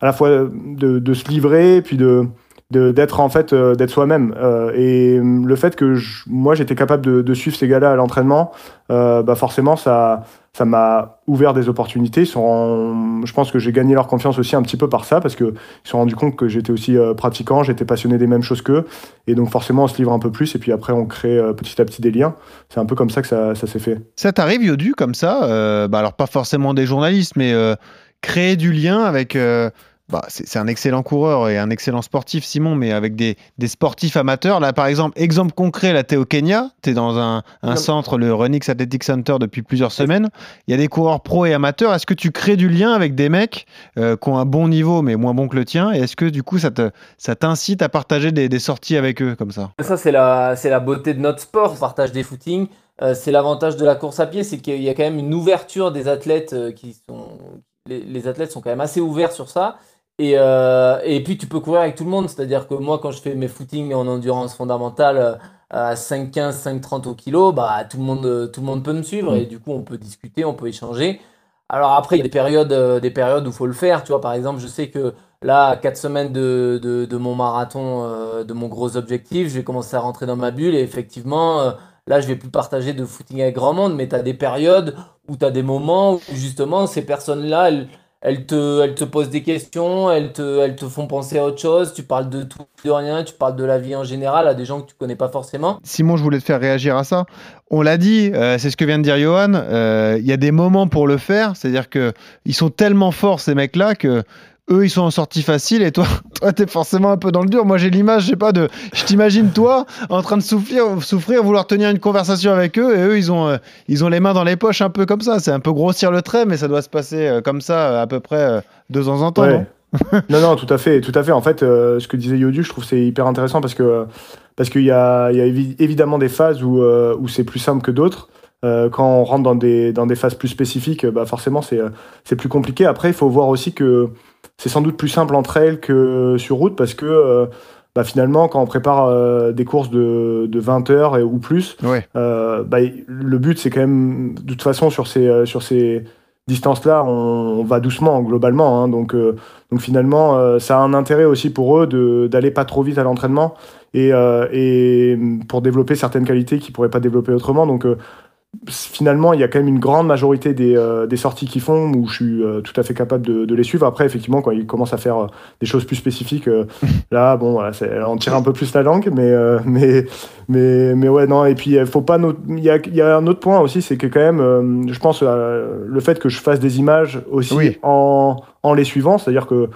à la fois de, de se livrer, puis de d'être en fait euh, d'être soi-même. Euh, et euh, le fait que je- moi j'étais capable de, suivre ces gars-là à l'entraînement euh, bah forcément ça ça m'a ouvert des opportunités. Je pense que j'ai gagné leur confiance aussi un petit peu par ça parce que ils se sont rendus compte que j'étais aussi pratiquant j'étais passionné des mêmes choses qu'eux. Et donc forcément on se livre un peu plus et puis après on crée petit à petit des liens. C'est un peu comme ça que ça, ça s'est fait. Ça t'arrive, Yodu, comme ça bah Alors, pas forcément des journalistes, mais créer du lien avec. Bah, c'est un excellent coureur et un excellent sportif, Simon, mais avec des, des sportifs amateurs. Là, par exemple, exemple concret, là, tu es au Kenya, tu es dans un, centre, le Renix Athletic Center, depuis plusieurs semaines. Il y a des coureurs pro et amateurs. Est-ce que tu crées du lien avec des mecs euh, qui ont un bon niveau, mais moins bon que le tien? Et est-ce que, du coup, ça te- ça t'incite à partager des, des sorties avec eux, comme ça? Ça, c'est la, beauté de notre sport, on partage des footings. Euh, c'est l'avantage de la course à pied, c'est qu'il y a quand même une ouverture des athlètes euh, qui sont. Les, les athlètes sont quand même assez ouverts sur ça. Et, euh, et puis, tu peux courir avec tout le monde. C'est-à-dire que moi, quand je fais mes footings en endurance fondamentale euh, à 5,15, 5,30 au kilo, bah, tout, le monde, tout le monde peut me suivre. Et du coup, on peut discuter, on peut échanger. Alors après, il y a des périodes, euh, des périodes où il faut le faire. Tu vois, par exemple, je sais que là, à 4 semaines de, de, de mon marathon, de mon gros objectif, je vais commencer à rentrer dans ma bulle. Et effectivement, là, je vais plus partager de footing avec grand monde. Mais tu as des périodes où tu as des moments où justement, ces personnes-là, elles, elles, te, posent des questions, elles te, elles te font penser à autre chose. Tu parles de tout, de rien, tu parles de la vie en général à des gens que tu connais pas forcément. Simon, je voulais te faire réagir à ça. On l'a dit, euh, c'est ce que vient de dire Johan. euh, Il y a des moments pour le faire, c'est-à-dire que ils sont tellement forts ces mecs-là que eux ils sont en sortie facile et toi, toi t'es forcément un peu dans le dur. Moi j'ai l'image, je sais pas de, je t'imagine toi en train de souffrir, souffrir, vouloir tenir une conversation avec eux et eux ils ont, euh, ils ont les mains dans les poches un peu comme ça. C'est un peu grossir le trait, mais ça doit se passer euh, comme ça euh, à peu près euh, de temps en temps. Ouais. non non, non, tout à fait, tout à fait. En fait, euh, ce que disait Yodu, je trouve c'est hyper intéressant parce que parce qu'il y a, il y a évi- évidemment des phases où, euh, où c'est plus simple que d'autres. Euh, quand on rentre dans des, dans des phases plus spécifiques, bah forcément c'est c'est plus compliqué. Après, il faut voir aussi que c'est sans doute plus simple en trail que sur route parce que euh, bah, finalement, quand on prépare euh, des courses de, de 20 heures et, ou plus, Ouais. euh, bah, le but c'est quand même, de toute façon, sur ces, sur ces distances-là, on, on va doucement globalement. hein. donc, donc finalement, ça a un intérêt aussi pour eux d'aller pas trop vite à l'entraînement et, et pour développer certaines qualités qu'ils pourraient pas développer autrement. Donc finalement, il y a quand même une grande majorité des, euh, des sorties qu'ils font où je suis euh, tout à fait capable de, de les suivre. Après, effectivement, quand ils commencent à faire euh, des choses plus spécifiques, là, bon, voilà, on tire un peu plus la langue, mais, mais, mais, mais ouais, non. Et puis, il faut pas. Il y a, il y a un autre point aussi, c'est que quand même, je pense, le fait que je fasse des images aussi Oui. en, en les suivant, c'est-à-dire que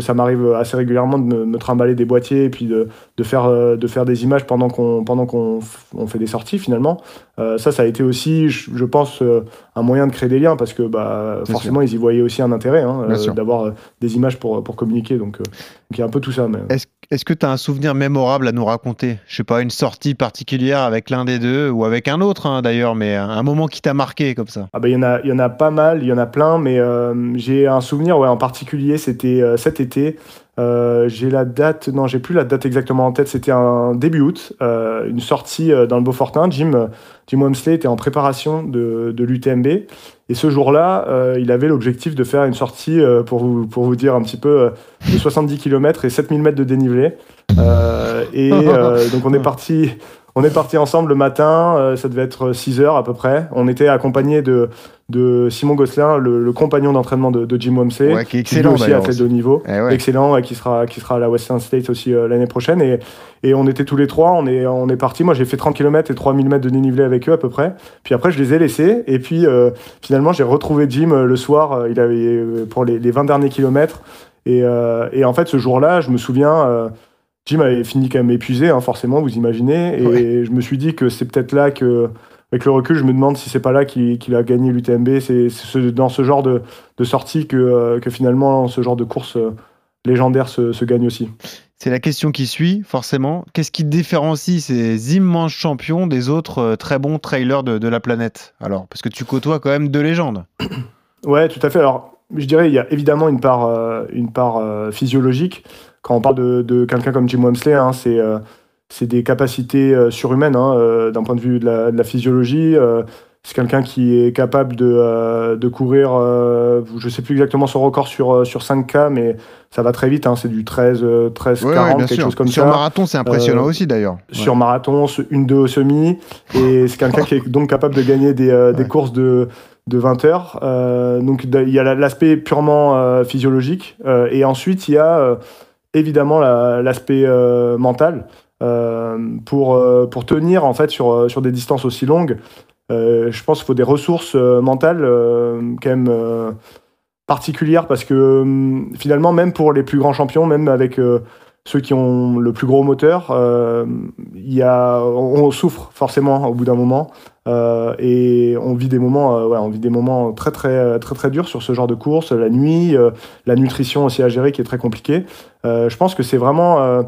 ça m'arrive assez régulièrement de me, me trimballer des boîtiers et puis de, euh, faire des images pendant qu'on fait des sorties finalement. Euh, ça, ça a été aussi, je, je pense, euh, un moyen de créer des liens parce que bah, forcément, ils y voyaient aussi un intérêt hein, euh, d'avoir euh, des images pour, pour communiquer. Donc, euh, donc il y a un peu tout ça. Mais... Est-ce est-ce que tu as un souvenir mémorable à nous raconter? Je sais pas, une sortie particulière avec l'un des deux ou avec un autre hein, d'ailleurs, mais un, moment qui t'a marqué comme ça. Ah bah, il y en a, y en a pas mal, il y en a plein, mais j'ai un souvenir, ouais, en particulier, c'était cet été. Euh, j'ai la date, non, j'ai plus la date exactement en tête. C'était un début août, euh, une sortie euh, dans le Beaufortin. Jim, Jim Wamsley était en préparation de, de l'UTMB. Et ce jour-là, euh, il avait l'objectif de faire une sortie, pour, vous, pour vous dire un petit peu, de 70 km et 7000 mètres de dénivelé. Et donc on est parti. On est parti ensemble le matin, euh, ça devait être 6 heures à peu près. On était accompagné de, de Simon Gosselin, le, le compagnon d'entraînement de, de Jim Wamsley, Ouais, qui est qui lui excellent aussi athlète de haut niveau, Eh ouais. excellent, et qui sera, qui sera à la Western State aussi euh, l'année prochaine. Et, et on était tous les trois, on est, on est partis. Moi, j'ai fait 30 km et 3000 mètres de dénivelé avec eux à peu près. Puis après, je les ai laissés. Et puis, euh, finalement, j'ai retrouvé Jim euh, le soir. il avait pour les, les 20 derniers kilomètres. Et, euh, et en fait, ce jour-là, je me souviens, euh, Jim avait fini quand même épuisé, hein, forcément, vous imaginez. Et Ouais. je me suis dit que c'est peut-être là que, avec le recul, je me demande si c'est pas là qu'il a gagné l'UTMB. C'est c'est ce- dans ce genre de, de sortie que, euh, que finalement, ce genre de course euh, légendaire se, se gagne aussi. C'est la question qui suit, forcément. Qu'est-ce qui différencie ces immenses champions des autres euh, très bons trailers de, de la planète Alors, parce que tu côtoies quand même deux légendes. Ouais, tout à fait. Alors, je dirais, il y a évidemment une part, euh, une part euh, physiologique. Quand on parle de, de quelqu'un comme Jim Wamsley, hein, c'est euh, c'est des capacités euh, surhumaines hein, euh, d'un point de vue de la, de la physiologie. c'est quelqu'un qui est capable de, de courir, je sais plus exactement son record sur, sur 5K, mais ça va très vite. hein, c'est du 13, euh, 13 Ouais, 40, ouais, bien quelque sûr. chose comme Sur ça. marathon, c'est impressionnant aussi d'ailleurs. sur marathon, une 2 au semi. Et c'est quelqu'un qui est donc capable de gagner des, des courses de, de 20 heures. Euh, donc il y a la- l'aspect purement euh, physiologique. Euh, et ensuite, il y a évidemment la- l'aspect euh, mental. Euh, pour, euh, pour tenir en fait sur, sur des distances aussi longues, je pense qu'il faut des ressources mentales quand même euh, particulière parce que hum, finalement, même pour les plus grands champions, même avec ceux qui ont le plus gros moteur, euh, y a, on, souffre forcément au bout d'un moment. Euh, et on vit des moments, euh, ouais, on vit des moments très très très très durs sur ce genre de course, la nuit, euh, la nutrition aussi à gérer qui est très compliquée. Euh, je pense que c'est vraiment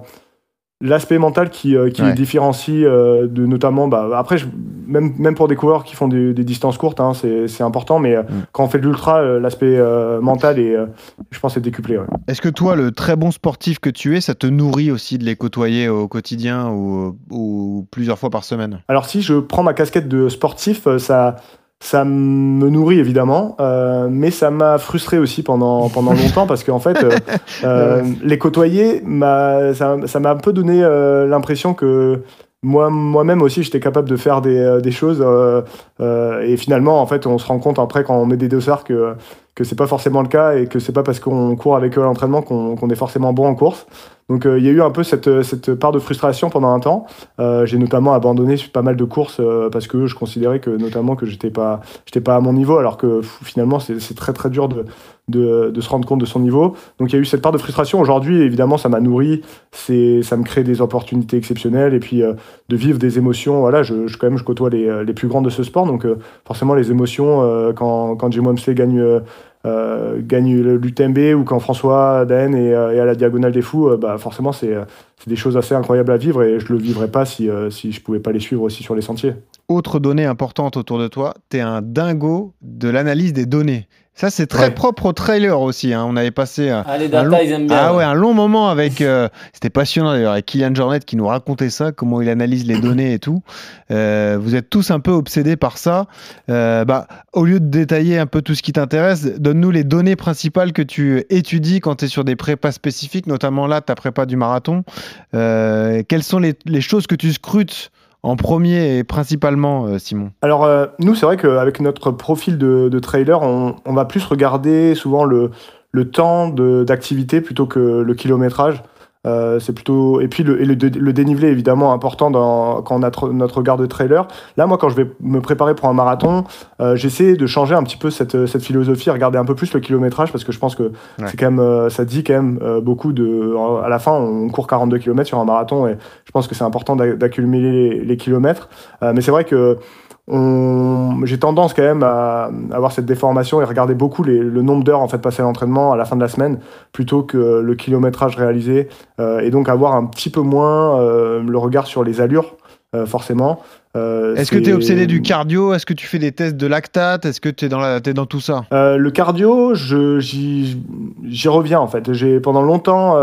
l'aspect mental qui, euh, qui Ouais. différencie euh, de notamment, bah, après je- même même pour des coureurs qui font des, des distances courtes, hein, c'est c'est important, mais euh, Mm. quand on fait de l'ultra, euh, l'aspect euh, mental est, euh, je pense, est décuplé. ouais. Est-ce que toi, le très bon sportif que tu es, ça te nourrit aussi de les côtoyer au quotidien ou, ou plusieurs fois par semaine? Alors si je prends ma casquette de sportif, ça, ça me nourrit évidemment, euh, mais ça m'a frustré aussi pendant, pendant longtemps parce qu'en fait, euh, euh, les côtoyer, m'a- ça ça m'a un peu donné euh, l'impression que moi, moi-même aussi, j'étais capable de faire des, euh, des choses euh, euh, et finalement, en fait, on se rend compte après quand on met des dossards que que c'est pas forcément le cas et que c'est pas parce qu'on court avec eux à l'entraînement qu'on est forcément bon en course. Donc euh, il y a eu un peu cette, cette part de frustration pendant un temps. Euh, j'ai notamment abandonné pas mal de courses euh, parce que je considérais que notamment que j'étais pas j'étais pas à mon niveau alors que finalement c'est très très dur de, de, se rendre compte de son niveau. Donc il y a eu cette part de frustration. Aujourd'hui évidemment ça m'a nourri, ça me crée des opportunités exceptionnelles et puis euh, de vivre des émotions. Voilà, je, je quand même je côtoie les, les plus grands de ce sport donc euh, forcément les émotions euh, quand quand Jim Wamsley gagne euh, gagne l'UTMB ou quand François Daen est, euh, est à la diagonale des fous, euh, bah forcément c'est des choses assez incroyables à vivre et je le vivrais pas si, si je pouvais pas les suivre aussi sur les sentiers. Autre donnée importante autour de toi, tu es un dingo de l'analyse des données. Ça, c'est très Ouais. propre au trailer aussi. hein. On avait passé un, Ah, les un data, long... ils aiment bien. Ah ouais, un long moment avec. euh, C'était passionnant d'ailleurs, avec Kylian Jornet qui nous racontait ça, comment il analyse les données et tout. Euh, vous êtes tous un peu obsédés par ça. Euh, bah, au lieu de détailler un peu tout ce qui t'intéresse, donne-nous les données principales que tu étudies quand tu es sur des prépas spécifiques, notamment là, ta prépa du marathon. Quelles sont les, les choses que tu scrutes en premier et principalement, euh, Simon Alors euh, nous c'est vrai qu'avec notre profil de, trailer, on, va plus regarder souvent le, temps d'activité plutôt que le kilométrage. Euh, c'est plutôt et puis le, et le, dé- le dénivelé évidemment important dans, quand on a tr- notre regard de trailer. Là moi quand je vais me préparer pour un marathon, euh, j'essaie de changer un petit peu cette, cette philosophie, regarder un peu plus le kilométrage parce que je pense que Ouais. c'est quand même euh, ça dit quand même euh, beaucoup de à la fin on court 42 km sur un marathon et je pense que c'est important d'a- d'accumuler les, les kilomètres. Euh, mais c'est vrai que j'ai tendance quand même à avoir cette déformation et regarder beaucoup les- le nombre d'heures en fait passées à l'entraînement à la fin de la semaine plutôt que le kilométrage réalisé euh, et donc avoir un petit peu moins euh, le regard sur les allures euh, forcément. Est-ce que tu es obsédé du cardio? Est-ce que tu fais des tests de lactate? Est-ce que tu es, la- t'es dans tout ça? Le cardio, j'y reviens en fait. J'ai pendant longtemps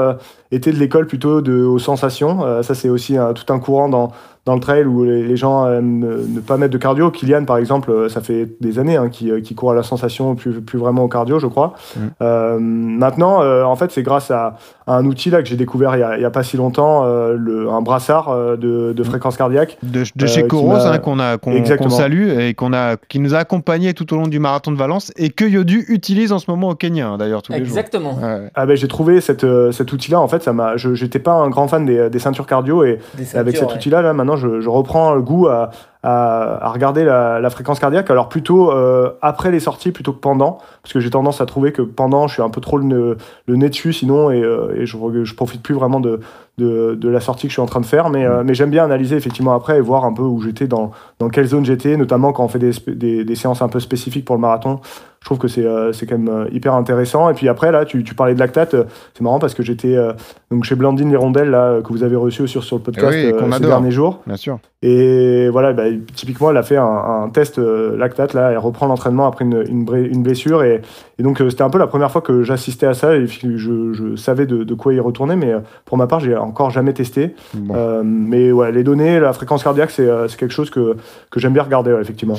euh, été de l'école plutôt de, aux sensations. Euh, ça, c'est aussi un- tout un courant dans, dans le trail où les, les gens aiment ne, ne pas mettre de cardio. Kylian, par exemple, euh, ça fait des années hein, qu'il qui court à la sensation, plus, plus vraiment au cardio, je crois. Mm. Euh, maintenant, euh, en fait, c'est grâce à, à un outil là que j'ai découvert il y a, pas si longtemps, euh, le, un brassard euh, de, de fréquence cardiaque. de, de Euh, chez qui Coros hein, qu'on a qu'on Exactement. qu'on salue et qu'on a qui nous a accompagnés tout au long du marathon de Valence et que Yodu utilise en ce moment au Kenya hein, d'ailleurs tous les Exactement. jours. Ouais. Ah ben, j'ai trouvé cette, euh, cet outil-là. En fait, ça m'a. je- J'étais pas un grand fan des, des ceintures cardio et Des avec cet ouais. outil-là, là, maintenant, je, je reprends le goût à, à, à regarder la, la fréquence cardiaque. Alors plutôt euh, après les sorties plutôt que pendant, parce que j'ai tendance à trouver que pendant, je suis un peu trop le, nez- le nez dessus sinon, et, euh, et je, je profite plus vraiment de, de, de la sortie que je suis en train de faire. Mais, euh, mais j'aime bien analyser effectivement après et voir un peu où j'étais, dans, dans quelle zone j'étais, notamment quand on fait des, des, des séances un peu spécifiques pour le marathon. Je trouve que c'est euh, quand même hyper intéressant. Et puis après, là, tu, tu parlais de lactate. C'est marrant parce que j'étais euh, donc chez Blandine Hirondelle, là, que vous avez reçu sur, sur le podcast Oui, ces derniers jours. Bien sûr. Et voilà, bah, typiquement, elle a fait un, un test euh, lactate, là, elle reprend l'entraînement après une, une, blessure. Et, et donc, euh, c'était un peu la première fois que j'assistais à ça et je, je savais de, de quoi y retourner. Mais euh, pour ma part, j'ai encore jamais testé. Bon. Euh, mais ouais, les données, la fréquence cardiaque, c'est c'est quelque chose que, que j'aime bien regarder, ouais, effectivement.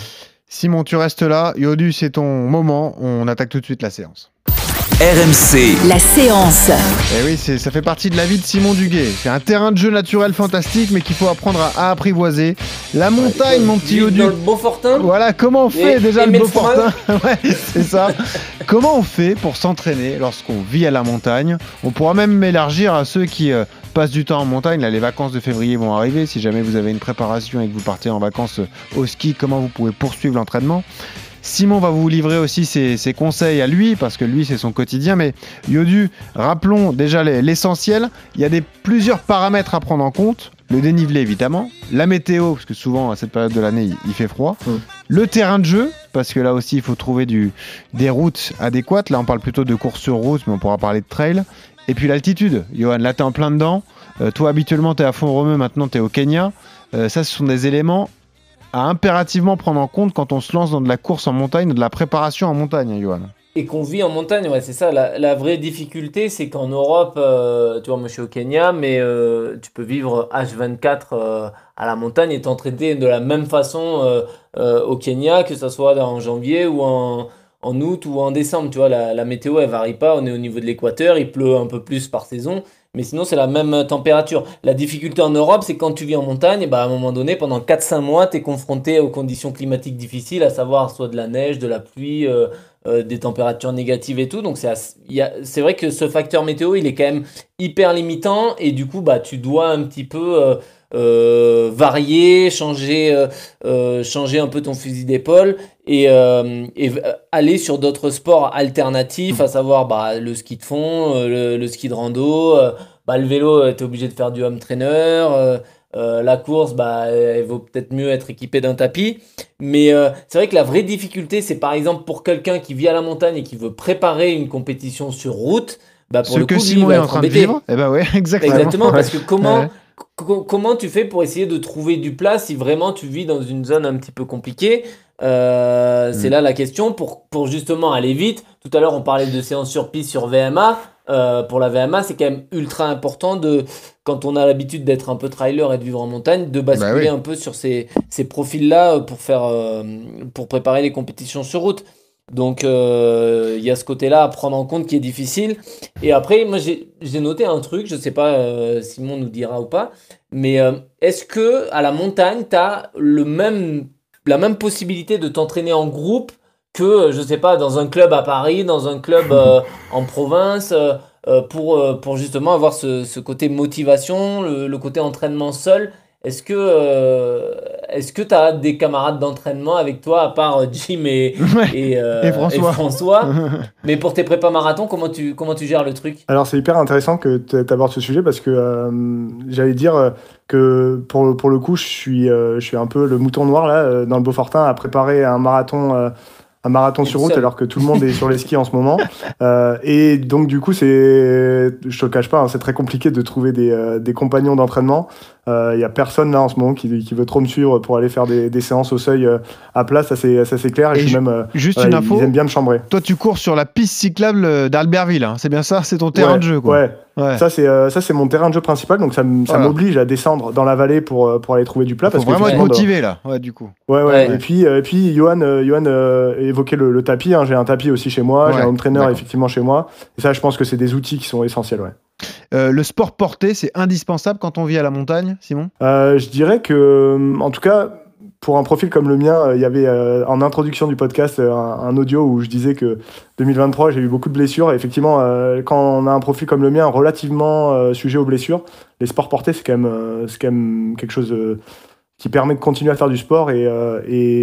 Simon, tu restes là. Yodu, c'est ton moment. On attaque tout de suite la séance. RMC, La séance. Et oui, c'est- ça fait partie de la vie de Simon Duguay. C'est un terrain de jeu naturel fantastique, mais qu'il faut apprendre à, à apprivoiser. La montagne, mon petit. Dans le Beaufortin Voilà, comment on fait Et- déjà et le Beaufortin Ouais, c'est ça. comment on fait pour s'entraîner lorsqu'on vit à la montagne? On pourra même élargir à ceux qui euh, passent du temps en montagne. Là, les vacances de février vont arriver. Si jamais vous avez une préparation et que vous partez en vacances euh, au ski, comment vous pouvez poursuivre l'entraînement? Simon va vous livrer aussi ses, ses conseils à lui, parce que lui, c'est son quotidien. Mais Yodu, rappelons déjà les- l'essentiel. Il y a des, plusieurs paramètres à prendre en compte. Le dénivelé, évidemment. La météo, parce que souvent, à cette période de l'année, il, il fait froid. Mm. Le terrain de jeu, parce que là aussi, il faut trouver du, des routes adéquates. Là, on parle plutôt de course sur route, mais on pourra parler de trail. Et puis l'altitude. Johan, là, t'es en plein dedans. Euh, toi, habituellement, t'es à fond romeu, maintenant, t'es au Kenya. Euh, ça, ce sont des éléments à impérativement prendre en compte quand on se lance dans de la course en montagne, de la préparation en montagne, Johan. Et qu'on vit en montagne, ouais, c'est ça. La, vraie difficulté, c'est qu'en Europe, euh, tu vois, moi je suis au Kenya, mais euh, tu peux vivre H24 euh, à la montagne et t'entraîner de la même façon au Kenya, que ce soit en janvier ou en, en août ou en décembre. Tu vois, la, la météo, elle varie pas. On est au niveau de l'équateur, il pleut un peu plus par saison. Mais sinon, c'est la même température. La difficulté en Europe, c'est quand tu vis en montagne, bah, à un moment donné, pendant 4-5 mois, tu es confronté aux conditions climatiques difficiles, à savoir soit de la neige, de la pluie, euh, euh, des températures négatives et tout. Donc, c'est vrai que ce facteur météo, il est quand même hyper limitant. Et du coup, bah, tu dois un petit peu euh, varier, changer, euh, euh, changer un peu ton fusil d'épaule et, aller sur d'autres sports alternatifs, à savoir bah, le ski de fond, le, le ski de rando, bah, le vélo, tu es obligé de faire du home trainer. euh, la course, bah, il vaut peut-être mieux être équipé d'un tapis. Mais euh, c'est vrai que la vraie difficulté, c'est par exemple pour quelqu'un qui vit à la montagne et qui veut préparer une compétition sur route. Bah, pour Ce le coup, Simon est en train de vivre, eh ben ouais, exactement. Exactement, parce que comment, Ouais. Co- comment tu fais pour essayer de trouver du plat si vraiment tu vis dans une zone un petit peu compliquée? Euh, C'est Mm. là la question pour, pour justement aller vite. Tout à l'heure, on parlait de séances sur piste sur VMA. Euh, pour la VMA, c'est quand même ultra important de, quand on a l'habitude d'être un peu trailer et de vivre en montagne, de basculer Bah oui. un peu sur ces, ces profils-là euh, pour, faire, euh, pour préparer les compétitions sur route. Donc, euh, il y a ce côté-là à prendre en compte qui est difficile. Et après, moi, j'ai noté un truc, je sais pas, euh, Simon nous dira ou pas, mais euh, est-ce que à la montagne, tu as le même, la même possibilité de t'entraîner en groupe que, euh, je sais pas, dans un club à Paris, dans un club euh, en province, euh, euh, pour, euh, pour justement avoir ce, ce côté motivation, le, le côté entraînement seul? Est-ce que euh, est-ce que tu as des camarades d'entraînement avec toi à part euh, Jim et, et, euh, Et François. François Mais pour tes prépas marathon, comment tu, comment tu gères le truc? Alors c'est hyper intéressant que tu abordes ce sujet parce que euh, j'allais dire que pour, pour le coup je suis, je suis un peu le mouton noir là dans le Beaufortin à préparer un marathon. Euh, un marathon sur route alors que tout le monde est sur les skis en ce moment Euh, et donc du coup c'est je te le cache pas hein, c'est très compliqué de trouver des, euh, des compagnons d'entraînement il y a personne là en ce moment qui, qui veut trop me suivre pour aller faire des, des séances au seuil euh, à plat ça c'est ça c'est clair et, Et je suis ju- même euh, Juste une ils info. aiment bien me chambrer Toi, tu cours sur la piste cyclable euh, d'Albertville. hein. C'est bien ça C'est ton terrain Ouais, de jeu, quoi. ouais Ouais. Ça, c'est euh, ça, c'est mon terrain de jeu principal, donc ça, m- ça Voilà. m'oblige à descendre dans la vallée pour, euh, pour aller trouver du plat. Faut parce que vraiment être effectivement, motivé, là. Ouais, du coup. Ouais, ouais. Ouais. Et puis, euh, et puis Johan, euh, Johan euh, évoquait le, le tapis. hein. J'ai un tapis aussi chez moi, j'ai un home trainer effectivement chez moi. Et ça, je pense que c'est des outils qui sont essentiels. Ouais. Euh, le sport porté, c'est indispensable quand on vit à la montagne, Simon? Euh, je dirais que, euh, en tout cas, pour un profil comme le mien, euh, il y avait euh, en introduction du podcast euh, un, audio où je disais que 2023, j'ai eu beaucoup de blessures. Et effectivement, quand on a un profil comme le mien, relativement sujet aux blessures, les sports portés, c'est quand, même, quelque chose qui permet de continuer à faire du sport et,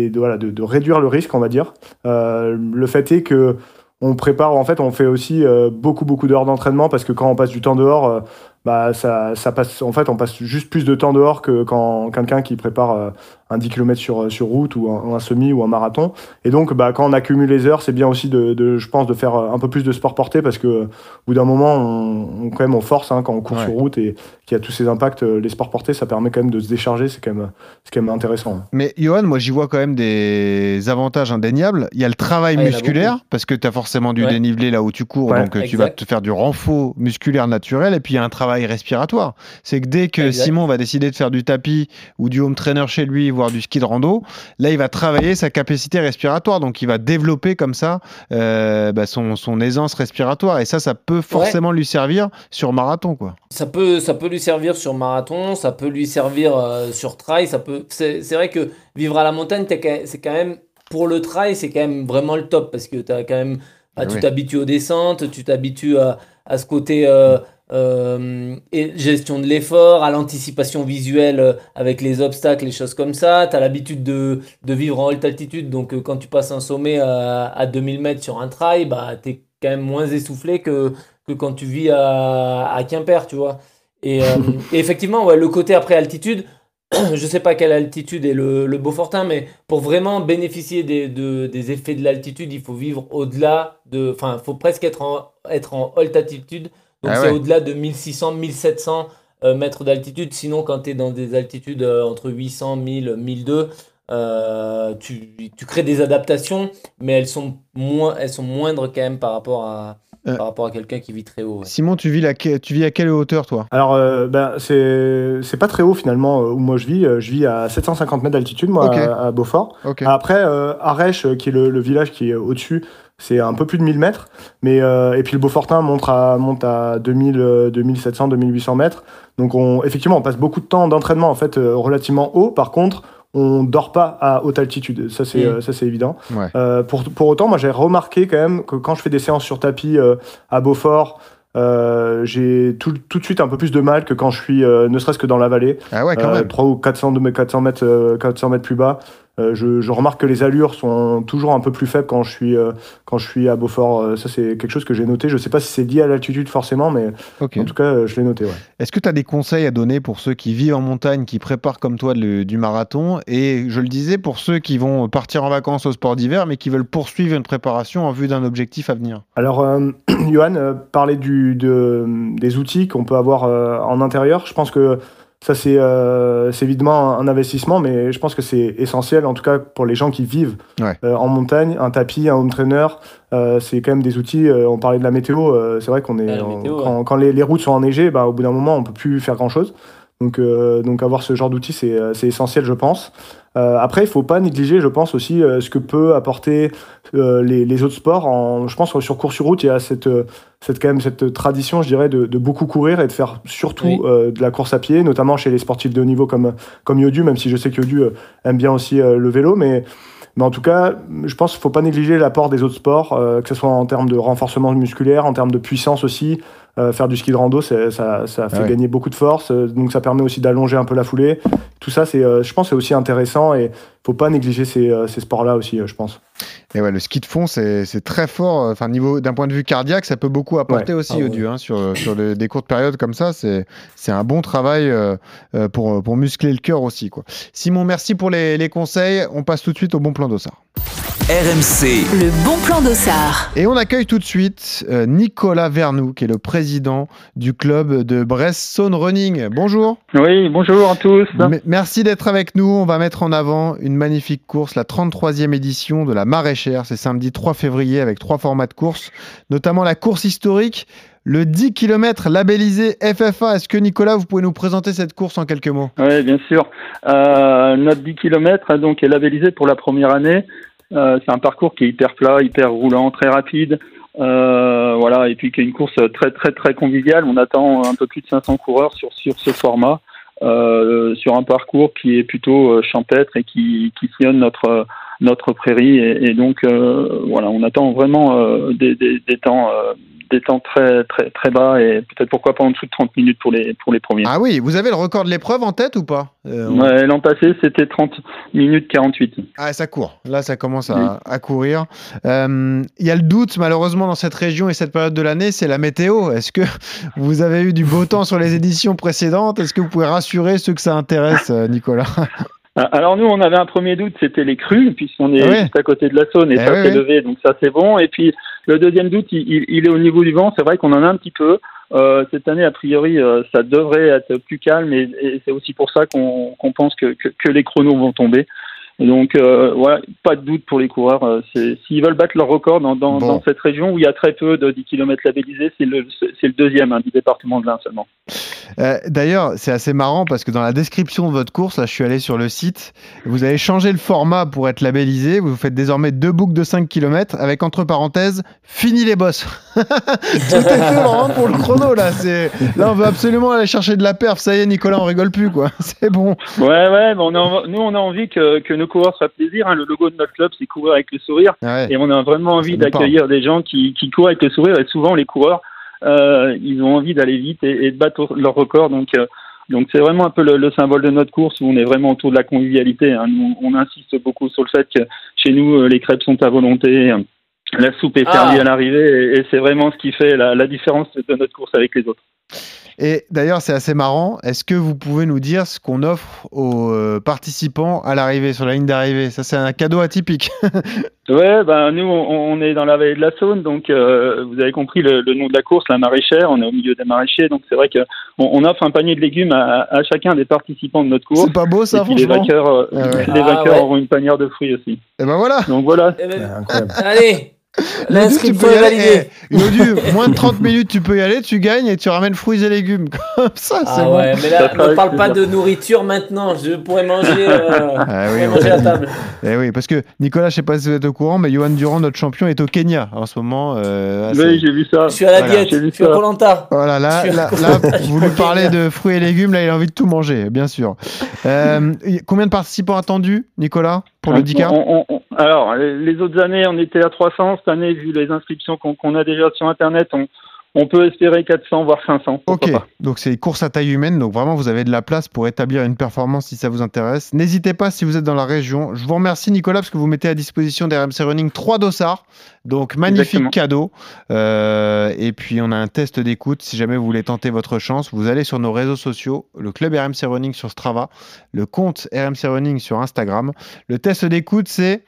de, voilà, de, réduire le risque, on va dire. Le fait est que on prépare, en fait, on fait aussi beaucoup, beaucoup d'heures d'entraînement parce que quand on passe du temps dehors, bah, ça, ça passe, en fait, on passe juste plus de temps dehors que quand quelqu'un qui prépare un 10 km sur, sur route ou un, un semi ou un marathon. Et donc, bah, quand on accumule les heures, c'est bien aussi de, de, je pense, de faire un peu plus de sport porté parce que au bout d'un moment, on, on- quand même, on force hein, quand on court Ouais. sur route et qu'il y a tous ces impacts. euh, Les sports portés, ça permet quand même de se décharger. C'est quand même, c'est quand même intéressant. Mais Johan, moi j'y vois quand même des avantages indéniables. Il y a le travail Ah, musculaire, parce que tu as forcément du Ouais. dénivelé là où tu cours, Ouais. donc euh, tu vas te faire du renfort musculaire naturel, et puis il y a un travail respiratoire. C'est que dès que Exact. Simon va décider de faire du tapis ou du home trainer chez lui, voire du ski de rando, là il va travailler sa capacité respiratoire, donc il va développer comme ça euh, bah, son, son aisance respiratoire, et ça, ça peut forcément lui servir sur marathon. quoi. Ça peut, ça peut lui servir sur marathon, ça peut lui servir euh, sur trail. Ça peut. C'est c'est vrai que vivre à la montagne, c'est quand même pour le trail, c'est quand même vraiment le top parce que t'as quand même, bah, Eh tu oui. t'habitues aux descentes, tu t'habitues à, à ce côté euh, euh, et gestion de l'effort, à l'anticipation visuelle euh, avec les obstacles, les choses comme ça. Tu as l'habitude de, de, vivre en haute altitude, donc euh, quand tu passes un sommet à, à 2000 mètres sur un trail, bah, tu es quand même moins essoufflé que, que quand tu vis à, à Quimper, tu vois. Et, euh, et effectivement, ouais, le côté après altitude, je sais pas quelle altitude est le, le Beaufortin, mais pour vraiment bénéficier des, de, des effets de l'altitude, il faut vivre au-delà de. Enfin, il faut presque être en, être en haute altitude. Donc Ah c'est ouais. au-delà de 1600, 1700 euh, mètres d'altitude. Sinon, quand tu es dans des altitudes euh, entre 800, 1000, 1002, euh, tu, tu crées des adaptations, mais elles sont, moins, elles sont moindres quand même par rapport à, Euh. par rapport à quelqu'un qui vit très haut. ouais. Simon, tu vis, la... tu vis à quelle hauteur, toi? Alors, euh, ben, c'est pas très haut finalement où moi je vis. Je vis à 750 mètres d'altitude, moi, à, à Beaufort. Après, euh, Arèche, qui est le, le village qui est au-dessus, c'est un peu plus de 1000 mètres. Mais, euh, et puis le Beaufortin monte à, monte à 2000, euh, 2700, 2800 mètres. Donc, on, effectivement, on passe beaucoup de temps d'entraînement en fait euh, relativement haut. Par contre, on dort pas à haute altitude. Ça, c'est euh, ça, c'est évident. Ouais. Pour, pour autant, moi, j'ai remarqué quand même que quand je fais des séances sur tapis à Beaufort, euh, j'ai tout, tout de suite un peu plus de mal que quand je suis, euh, ne serait-ce que dans la vallée. Ah ouais, quand Euh, même. 3 ou 400, de- 400 mètres, euh, 400 mètres plus bas. Euh, je, je remarque que les allures sont toujours un peu plus faibles quand je suis, euh, quand je suis à Beaufort. Euh, ça, c'est quelque chose que j'ai noté. Je sais pas si c'est lié à l'altitude forcément, mais en tout cas, je l'ai noté. Ouais. Est-ce que tu as des conseils à donner pour ceux qui vivent en montagne, qui préparent comme toi le- du marathon? Et je le disais, pour ceux qui vont partir en vacances au sport d'hiver, mais qui veulent poursuivre une préparation en vue d'un objectif à venir Alors, euh, Johan euh, du, de, des outils qu'on peut avoir euh, en intérieur. Je pense que ça, c'est euh, c'est évidemment un investissement, mais je pense que c'est essentiel, en tout cas pour les gens qui vivent Ouais. euh, en montagne. Un tapis, un home trainer, euh, c'est quand même des outils. euh, on parlait de la météo, euh, c'est vrai qu'on est. On- météo, quand quand les, les routes sont enneigées, bah, au bout d'un moment, on peut plus faire grand-chose. Donc, euh, donc avoir ce genre d'outils, c'est euh, c'est essentiel, je pense. Euh, après, il faut pas négliger, je pense aussi, euh, ce que peut apporter euh, les, les autres sports. En, je pense que sur course sur route, il y a cette, euh, cette, quand même cette tradition, je dirais, de, de beaucoup courir et de faire surtout Oui. euh, de la course à pied, notamment chez les sportifs de haut niveau comme, comme Yodu, même si je sais que Yodu aime bien aussi euh, le vélo. Mais, mais en tout cas, je pense qu'il ne faut pas négliger l'apport des autres sports, euh, que ce soit en termes de renforcement musculaire, en termes de puissance aussi. Euh, faire du ski de rando, ça, ça fait Ah ouais. gagner beaucoup de force, euh, donc ça permet aussi d'allonger un peu la foulée. Tout ça, c'est, euh, je pense, c'est aussi intéressant et faut pas négliger ces, ces sports-là aussi, je pense. Et ouais, le ski de fond, c'est très fort. Enfin, niveau d'un point de vue cardiaque, ça peut beaucoup apporter aussi, Ah ouais. Yodu, hein, sur, sur des courtes périodes comme ça. C'est un bon travail pour, pour muscler le cœur aussi. Quoi. Simon, merci pour les, les conseils. On passe tout de suite au bon plan d'Ossard. RMC, Le bon plan d'Ossard. Et on accueille tout de suite euh, Nicolas Vernou, qui est le président du club de Brest-Saône Running. Bonjour. Oui, bonjour à tous. M- merci d'être avec nous. On va mettre en avant une magnifique course, la 33e édition de la Maraîchère. C'est samedi 3 février avec trois formats de course, notamment la course historique, le 10 km labellisé FFA. Est-ce que Nicolas, vous pouvez nous présenter cette course en quelques mots? Oui, bien sûr. Euh, notre 10 km donc, est labellisé pour la première année. Euh, c'est un parcours qui est hyper plat, hyper roulant, très rapide. Euh, voilà, et puis qui est une course très très très conviviale. On attend un peu plus de 500 coureurs sur sur ce format, euh, sur un parcours qui est plutôt champêtre et qui qui sillonne notre notre prairie. Et, et donc euh, voilà, on attend vraiment euh, des, des, des temps euh, des temps très très très bas et peut-être pourquoi pas en dessous de 30 minutes pour les pour les premiers. Ah oui, vous avez le record de l'épreuve en tête ou pas Euh, on- Ouais, l'an passé, c'était 30 minutes 48. Ah, ça court. Là, ça commence à, à courir. Euh, Il y a le doute, malheureusement, dans cette région et cette période de l'année, c'est la météo. Est-ce que vous avez eu du beau temps sur les éditions précédentes? Est-ce que vous pouvez rassurer ceux que ça intéresse, Nicolas? Alors nous, on avait un premier doute, c'était les crues, puisqu'on est Ah juste à côté de la Saône et Eh ça s'est levé, donc ça c'est bon. Et puis le deuxième doute, il, il- il est au niveau du vent. C'est vrai qu'on en a un petit peu. Euh, cette année, a priori, euh, ça devrait être plus calme et, et c'est aussi pour ça qu'on pense que, que, que les chronos vont tomber. Donc euh, voilà, pas de doute pour les coureurs. euh, S'ils veulent battre leur record dans, dans, Bon. dans cette région où il y a très peu de 10 km labellisés, c'est le, c'est le deuxième hein, du département de l'Ain seulement. Euh, D'ailleurs, c'est assez marrant parce que dans la description de votre course, là, je suis allé sur le site, vous avez changé le format pour être labellisé. Vous faites désormais deux boucles de 5 km avec entre parenthèses, fini les bosses. Tout est fait vraiment pour le chrono, là. Là, on veut absolument aller chercher de la perf. Ça y est, Nicolas, on rigole plus, quoi. C'est bon. Ouais, ouais, mais on a, nous on a envie que, que nos coureurs soient plaisir. hein. Le logo de notre club, c'est courir avec le sourire. Ouais. Et on a vraiment envie d'accueillir des gens qui, qui courent avec le sourire. Et souvent, les coureurs, ils ont envie d'aller vite et, et, de battre leur record. Donc, euh, donc c'est vraiment un peu le, le, symbole de notre course où on est vraiment autour de la convivialité. Hein. Nous, on insiste beaucoup sur le fait que chez nous, euh, les crêpes sont à volonté. La soupe est servie Ah. à l'arrivée et, et c'est vraiment ce qui fait la, la différence de notre course avec les autres. Et d'ailleurs, c'est assez marrant. Est-ce que vous pouvez nous dire ce qu'on offre aux euh, participants à l'arrivée, sur la ligne d'arrivée? Ça, c'est un cadeau atypique. Ouais, ben nous on, on est dans la vallée de la Saône, donc euh, vous avez compris le, le, nom de la course, la maraîchère. On est au milieu des maraîchers, donc c'est vrai que on, on, offre un panier de légumes à, à, chacun des participants de notre course. C'est pas beau ça, Et puis franchement. les vainqueurs, euh, Ah ouais. les Ah vainqueurs ouais. auront une panière de fruits aussi. Et ben voilà. Donc voilà. Eh ben, Incroyable. allez, l'inscription peux y est aller. validée. Eh, Yodu, moins de 30 minutes, tu peux y aller, tu gagnes et tu ramènes fruits et légumes. Comme ça, c'est Ah bon. ouais, mais là, ne parle pas de nourriture maintenant. Je pourrais manger, euh, Ah je oui, pourrais manger à table. Eh oui, parce que Nicolas, je sais pas si vous êtes au courant, mais Johan Durand, notre champion, est au Kenya en ce moment. Euh, ah, Oui, j'ai vu ça. Je suis à la Voilà, diète, j'ai vu je suis à ça. Colanta. Voilà, là, suis là, vous lui parlez de fruits et légumes, là, il a envie de tout manger, bien sûr. Euh, combien de participants attendus, Nicolas, pour le 10K On- on- on- alors, les autres années, on était à 300. Cette année, vu les inscriptions qu'on qu'on a déjà sur Internet, on, on peut espérer 400, voire 500. pourquoi Ok, pas. donc c'est course à taille humaine, donc vraiment vous avez de la place pour établir une performance si ça vous intéresse. N'hésitez pas si vous êtes dans la région. Je vous remercie Nicolas parce que vous mettez à disposition des RMC Running trois dossards, donc magnifique Exactement. cadeau. Euh, et puis on a un test d'écoute si jamais vous voulez tenter votre chance. Vous allez sur nos réseaux sociaux, le club RMC Running sur Strava, le compte RMC Running sur Instagram. Le test d'écoute c'est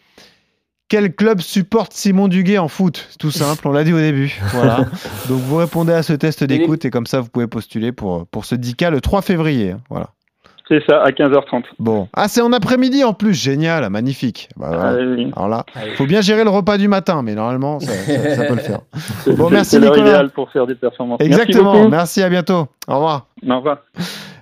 quel club supporte Simon Duguay en foot? Tout simple, on l'a dit au début. Voilà. Donc vous répondez à ce test d'écoute et comme ça vous pouvez postuler pour, pour ce 10K le 3 février. Voilà. C'est ça, à 15h30. Bon. Ah, c'est en après-midi en plus, génial, magnifique. Bah, voilà. Ah, oui. Alors là, Allez. faut bien gérer le repas du matin, mais normalement, ça, ça- ça peut le faire. C'est- Bon, merci, Nicolas. pour faire des performances. Exactement, Merci merci, à bientôt. Au revoir. Au revoir.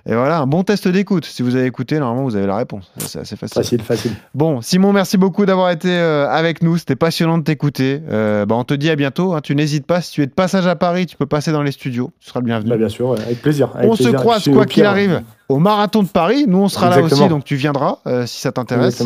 Et voilà, un bon test d'écoute. Si vous avez écouté, normalement, vous avez la réponse. C'est assez facile. Facile, facile. Bon, Simon, merci beaucoup d'avoir été euh, avec nous. C'était passionnant de t'écouter. Euh, bah, on te dit à bientôt. hein. Tu n'hésites pas. Si tu es de passage à Paris, tu peux passer dans les studios. Tu seras le bienvenu. Bah, bien sûr, avec plaisir. avec on se croise quoi qu'il arrive au marathon de Paris. Nous, on sera là aussi, donc tu viendras euh, si ça t'intéresse.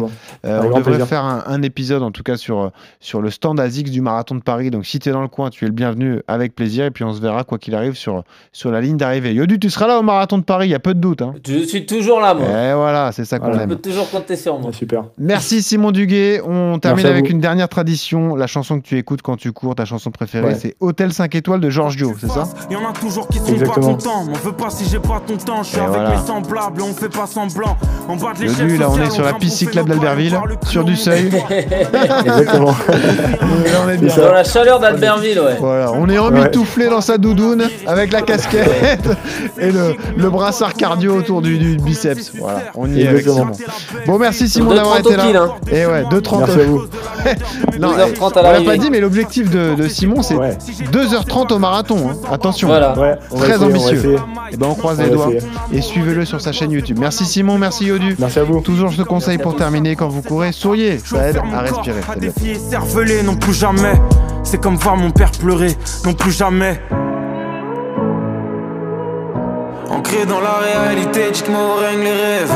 Euh, on devrait plaisir. faire un, un épisode en tout cas sur, euh, sur le stand ASICS du marathon de Paris. Donc si tu es dans le coin, tu es le bienvenu avec plaisir. Et puis on se verra quoi qu'il arrive sur, sur la ligne d'arrivée. Yodu, tu seras là au marathon de Paris, il y a peu de doute. Hein. Je suis toujours là, moi. Et voilà, c'est ça qu'on Voilà. Tu peux aime. toujours compter sur moi. Ouais, super. Merci Simon Duguay. On termine avec vous. une dernière tradition. La chanson que tu écoutes quand tu cours, ta chanson préférée, Ouais. c'est Hôtel 5 étoiles de Giorgio, c'est ça Il y en a toujours qui sont Exactement. pas contents. M'en veux pas si j'ai pas ton temps. Je suis avec voilà. mes semblables, on fait pas semblant. Là on est sur la piste cyclable d'Albertville, sur du seuil. Exactement. Là, on est bien. Dans la chaleur d'Albertville, ouais. Voilà, on est emmitouflé dans sa doudoune avec la casquette et le, le brassard cardio autour du, du biceps. Voilà, on y est avec Exactement. Simon. Bon, merci Simon 2,30 d'avoir été là. hein. Et ouais, 2h30. Merci à vous. Non, 2h30 on à l'a pas dit, mais l'objectif de, de Simon, c'est Ouais. 2h30 au marathon. hein. Attention. Voilà. Ouais, on va Très essayer, on ambitieux. essayer. Et ben on croise On les doigts essayer. et suivez-le sur sa chaîne YouTube. Merci Simon, merci Yodu. Merci à vous. Toujours ce conseil pour terminer quand vous courez, souriez, ça aide à respirer. Cervelées, non plus jamais. C'est comme voir mon père pleurer, non plus jamais. Ancré dans la réalité, dites-moi où règnent les rêves.